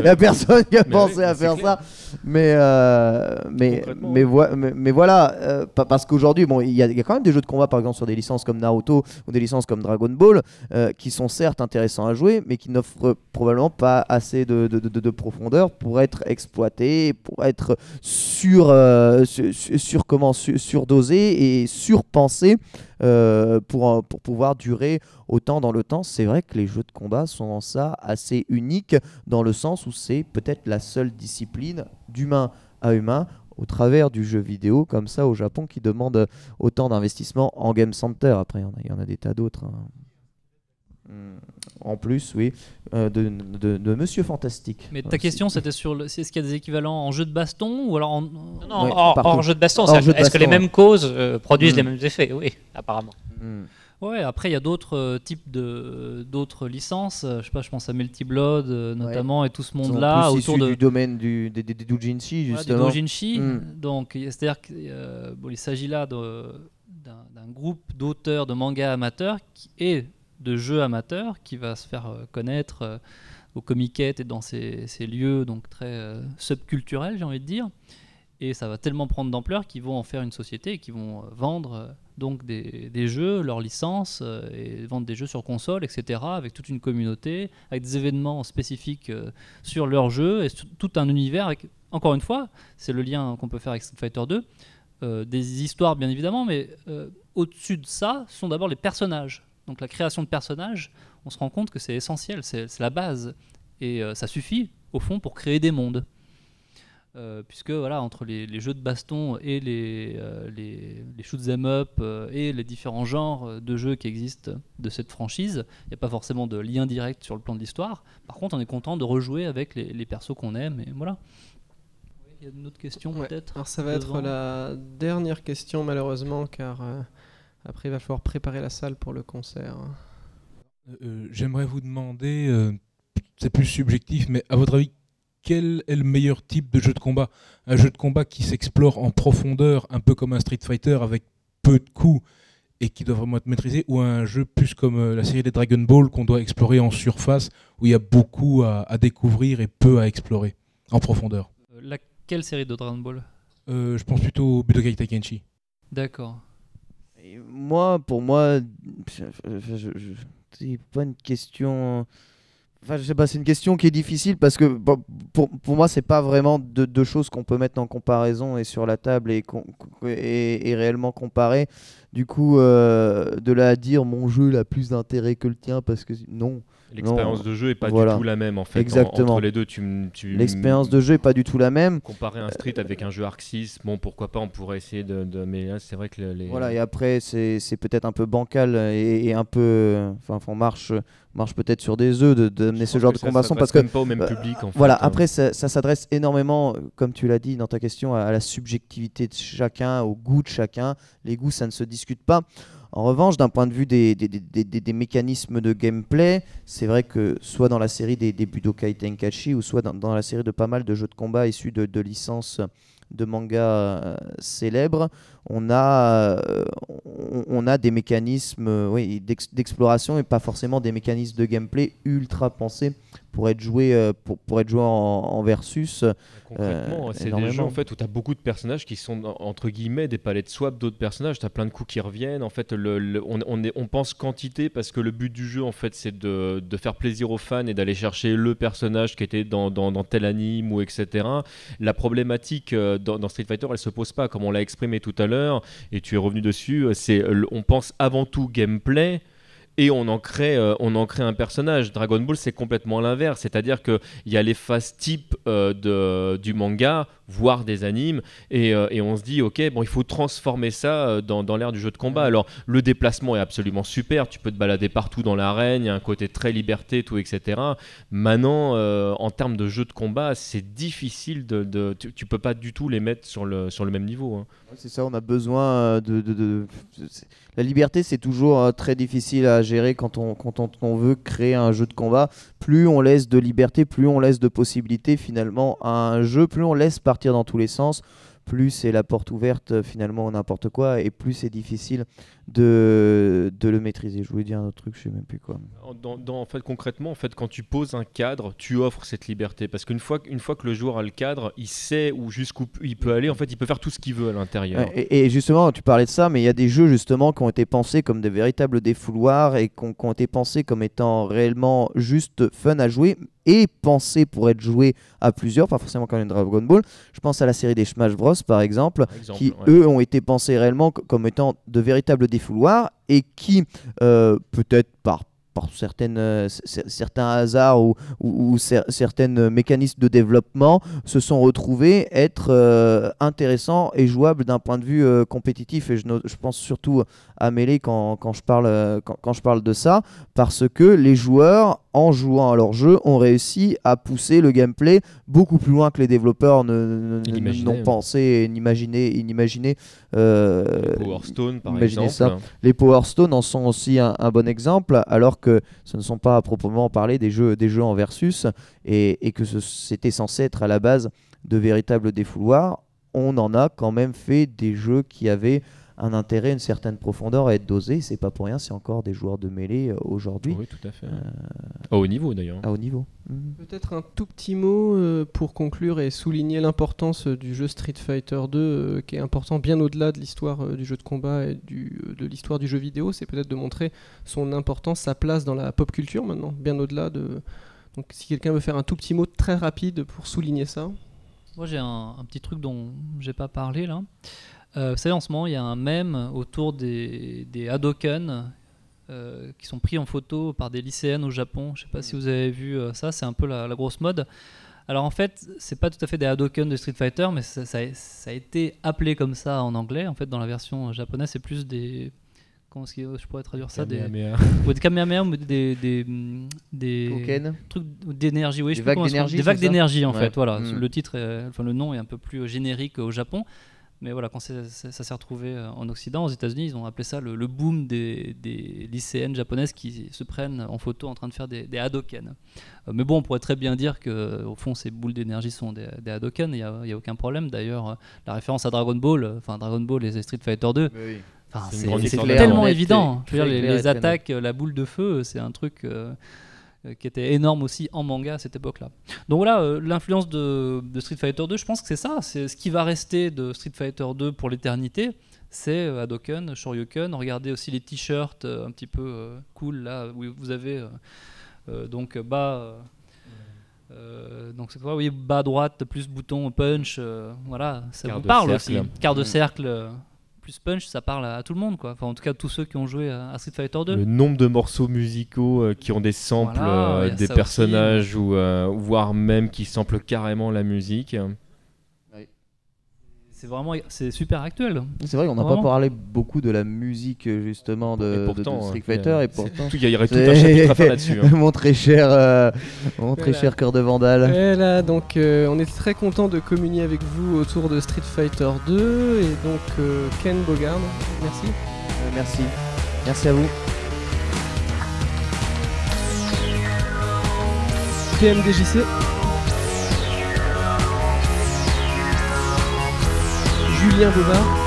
y a personne qui a pensé oui, à faire clair. ça. Mais, euh, mais, mais, voi- mais, mais voilà, euh, pa- parce qu'aujourd'hui, bon, il y, a- il y a quand même des jeux de combat, par exemple, sur des licences comme Naruto ou des licences comme Dragon Ball, qui sont certes intéressants à jouer, mais qui n'offrent probablement pas assez de, de, de- de profondeur pour être exploités, pour être sur, sur, sur- sur- comment, sur- surdosés et surpensés euh, pour, pour pouvoir durer autant dans le temps. C'est vrai que les jeux de combat sont en ça assez uniques, dans le sens où c'est peut-être la seule discipline d'humain à humain au travers du jeu vidéo comme ça au Japon qui demande autant d'investissement en game center. Après, il y en a des tas d'autres. hein. Hmm, En plus, oui, euh, de, de, de Monsieur Fantastique. Mais Euh, ta question, c'était sur le, est-ce qu'il y a des équivalents en jeu de baston ou alors en. Non, Ouais, hors, hors jeu de baston, est-ce que les mêmes causes euh, produisent Mm. les mêmes effets? Oui, apparemment. hmm. Ouais, après il y a d'autres euh, types de d'autres licences. Je sais pas, je pense à Melty Blood euh, notamment et tout ce monde-là plus autour de du domaine du, des, des, des doujinshi, voilà, des justement. doujinshi. Mm. Donc c'est-à-dire qu'il bon, il s'agit là de- d'un d'un groupe d'auteurs de mangas amateurs qui, et de jeux amateurs qui va se faire euh, connaître euh, au comiquette et dans ces, lieux donc très euh, subculturels, j'ai envie de dire. Et ça va tellement prendre d'ampleur qu'ils vont en faire une société et qu'ils vont vendre donc des, jeux, leurs licences, et vendre des jeux sur console, etc. avec toute une communauté, avec des événements spécifiques sur leurs jeux et tout un univers avec, encore une fois, c'est le lien qu'on peut faire avec Street Fighter 2, euh, des histoires bien évidemment, mais au-dessus de ça, sont d'abord les personnages. Donc la création de personnages, on se rend compte que c'est essentiel, c'est la base. Et euh, ça suffit, au fond, pour créer des mondes. Euh, puisque voilà, entre les, les jeux de baston et les, euh, les, les shoot'em up euh, et les différents genres de jeux qui existent de cette franchise, il n'y a pas forcément de lien direct sur le plan de l'histoire. Par contre, on est content de rejouer avec les, les persos qu'on aime, et voilà. Il y a une autre question Ouais. peut-être Alors ça va être la dernière question malheureusement car après il va falloir préparer la salle pour le concert. Euh, J'aimerais vous demander, euh, c'est plus subjectif, mais à votre avis, quel est le meilleur type de jeu de combat? Un jeu de combat qui s'explore en profondeur, un peu comme un Street Fighter, avec peu de coups et qui doit vraiment être maîtrisé, ou un jeu plus comme euh, la série des Dragon Ball qu'on doit explorer en surface, où il y a beaucoup à, à découvrir et peu à explorer en profondeur? Euh, Laquelle série de Dragon Ball? Euh, Je pense plutôt au Budokai Tenkaichi. D'accord. Moi, pour moi, c'est pas une question. Enfin, je sais pas, c'est une question qui est difficile parce que pour, pour moi, c'est pas vraiment deux, choses qu'on peut mettre en comparaison et sur la table et, et réellement comparer. Du coup, euh, de là à dire mon jeu a plus d'intérêt que le tien parce que non. L'expérience de jeu est pas voilà. du tout la même en fait. en- Exactement. entre les deux, tu, tu L'expérience de jeu est pas du tout la même. Comparer un Street avec un jeu Arc 6, bon pourquoi pas, on pourrait essayer de. de- mais là, c'est vrai que le- les. Voilà, et après, c'est c'est peut-être un peu bancal et, et un peu. Enfin, on marche, marche peut-être sur des œufs de- d'amener je ce genre de s'adresse parce que même pas au même euh, public en Voilà, fait, hein. après, ça, ça s'adresse énormément, euh, comme tu l'as dit dans ta question, à, à la subjectivité de chacun, au goût de chacun. Les goûts, ça ne se discute pas. En revanche, d'un point de vue des, mécanismes de gameplay, c'est vrai que soit dans la série des, Budokai Tenkaichi, ou soit dans, la série de pas mal de jeux de combat issus de, de licences de mangas euh, célèbres, on a, euh, on, a des mécanismes euh, oui, d'exploration et pas forcément des mécanismes de gameplay ultra pensés pour être joué, euh, pour, pour être joué en, en versus. Concrètement, euh, c'est des jeux en fait où tu as beaucoup de personnages qui sont en- entre guillemets des palettes swap d'autres personnages. Tu as plein de coups qui reviennent. En fait, le- le- on, on est- on pense quantité parce que le but du jeu en fait c'est de, de faire plaisir aux fans et d'aller chercher le personnage qui était dans, dans- dans tel anime ou etc. La problématique dans, dans Street Fighter elle se pose pas comme on l'a exprimé tout à l'heure et tu es revenu dessus. euh, C'est on pense avant tout gameplay. Et on en, crée, euh, on en crée un personnage. Dragon Ball, c'est complètement l'inverse. C'est-à-dire qu'il y a les phases type euh, de, du manga, voire des animes, et, euh, et on se dit, ok, bon, il faut transformer ça dans, dans l'ère du jeu de combat. Alors, le déplacement est absolument super. Tu peux te balader partout dans l'arène, il y a un côté très liberté, tout, etc. Maintenant, en termes de jeu de combat, c'est difficile de. de- tu, tu peux pas du tout les mettre sur le, sur le même niveau. hein. Ouais, C'est ça, on a besoin de. de- de- c'est- La liberté, c'est toujours euh, très difficile à gérer quand on, veut créer un jeu de combat. Plus on laisse de liberté, plus on laisse de possibilités finalement à un jeu, plus on laisse partir dans tous les sens, plus c'est la porte ouverte euh, finalement à n'importe quoi, et plus c'est difficile de, de le maîtriser. Je voulais dire un autre truc, je sais même plus quoi. En- Dans, dans- en fait, concrètement, en fait, quand tu poses un cadre, tu offres cette liberté. Parce qu'une fois, une fois que le joueur a le cadre, il sait où jusqu'où il peut aller. En fait, il peut faire tout ce qu'il veut à l'intérieur. Et, et justement, tu parlais de ça, mais il y a des jeux justement qui ont été pensés comme des véritables défouloirs et qui ont, qui ont été pensés comme étant réellement juste fun à jouer et pensés pour être joués à plusieurs, pas forcément comme une Dragon Ball. Je pense à la série des Smash Bros par exemple, qui ouais. eux ont été pensés réellement co- comme étant de véritables défouloirs et qui euh, peut-être par par certaines, euh, certains hasards ou, ou, ou cer- certains mécanismes de développement se sont retrouvés être euh, intéressants et jouables d'un point de vue euh, compétitif. Et je, pense surtout à Melee quand, quand, je parle, quand, quand je parle de ça, parce que les joueurs, en jouant à leur jeu, ont réussi à pousser le gameplay beaucoup plus loin que les développeurs n'ont ouais. pensé et n'imaginaient, euh, Power Stone, par exemple. les Power Stone en sont aussi un, un bon exemple, alors que ce ne sont pas à proprement parler des jeux, des jeux en versus, et, et que c'était censé être à la base de véritables défouloirs. On en a quand même fait des jeux qui avaient un intérêt, une certaine profondeur à être dosés. C'est pas pour rien, c'est encore des joueurs de mêlée euh, aujourd'hui Oui, tout à fait. Euh, À haut niveau d'ailleurs. à haut niveau. Mhm. Peut-être un tout petit mot euh, pour conclure et souligner l'importance du jeu Street Fighter 2, euh, qui est important bien au-delà de l'histoire euh, du jeu de combat et du, euh, de l'histoire du jeu vidéo. C'est peut-être de montrer son importance, sa place dans la pop culture maintenant, bien au-delà de. Donc, si quelqu'un veut faire un tout petit mot très rapide pour souligner ça. Moi, j'ai un, un petit truc dont j'ai pas parlé là. Euh, vous savez, en ce moment, il y a un mème autour des, des Hadoken euh, qui sont pris en photo par des lycéennes au Japon. Je sais pas si vous avez vu euh, ça, c'est un peu la, la grosse mode. Alors en fait, c'est pas tout à fait des Hadoken de Street Fighter, mais ça, ça a- ça a été appelé comme ça en anglais. En fait, dans la version japonaise, c'est plus des. Comment est-ce que je pourrais traduire ça Des, Kamehameha. ouais, des Kamehameha ou des, des, des, Koken trucs d'énergie, oui, Des je vagues d'énergie, Des vagues d'énergie en Ouais. fait, voilà. Mm. Le titre, est- enfin le nom est un peu plus générique au Japon, mais voilà, quand ça s'est retrouvé euh, en Occident, aux États-Unis, ils ont appelé ça le, le boom des, des lycéennes japonaises qui se prennent en photo en train de faire des, des Hadoken. Euh, mais bon, on pourrait très bien dire que au fond, ces boules d'énergie sont des, des Hadoken, il n'y a, aucun problème. D'ailleurs, euh, la référence à Dragon Ball, enfin Dragon Ball et Street Fighter 2, Enfin, C'est tellement évident. les, les attaques, la boule de feu, c'est un truc euh, qui était énorme aussi en manga à cette époque-là. Donc voilà, euh, l'influence de, de Street Fighter 2, je pense que c'est ça. C'est ce qui va rester de Street Fighter 2 pour l'éternité. C'est euh, Hadoken, Shoryuken. Regardez aussi les t-shirts euh, un petit peu euh, cool là où vous avez. euh, Euh, donc bas. euh, euh, donc c'est quoi Oui, bas à droite, plus bouton punch, euh, voilà, ça Quart vous parle cercle. aussi. Quart de Mm. cercle, euh, plus punch, ça parle à, à tout le monde, quoi. Enfin, en tout cas, tous ceux qui ont joué à, à Street Fighter 2. Le nombre de morceaux musicaux euh, qui ont des samples Voilà, euh, des personnages ou euh, voire même qui samplent carrément la musique. C'est vraiment, c'est super actuel. C'est vrai qu'on n'a pas Vraiment. parlé beaucoup de la musique justement de, Et de- pourtant, de Street Fighter euh, et pourtant. tout- Il y aurait tout un chapitre à faire là-dessus. hein. mon très cher, euh, mon très Voilà. cher cœur de Vandale. Et là, donc, euh, on est très content de communier avec vous autour de Street Fighter 2 et donc euh, Ken Bogard, merci. Euh, merci, merci à vous. PMDJC. Julien Bovard.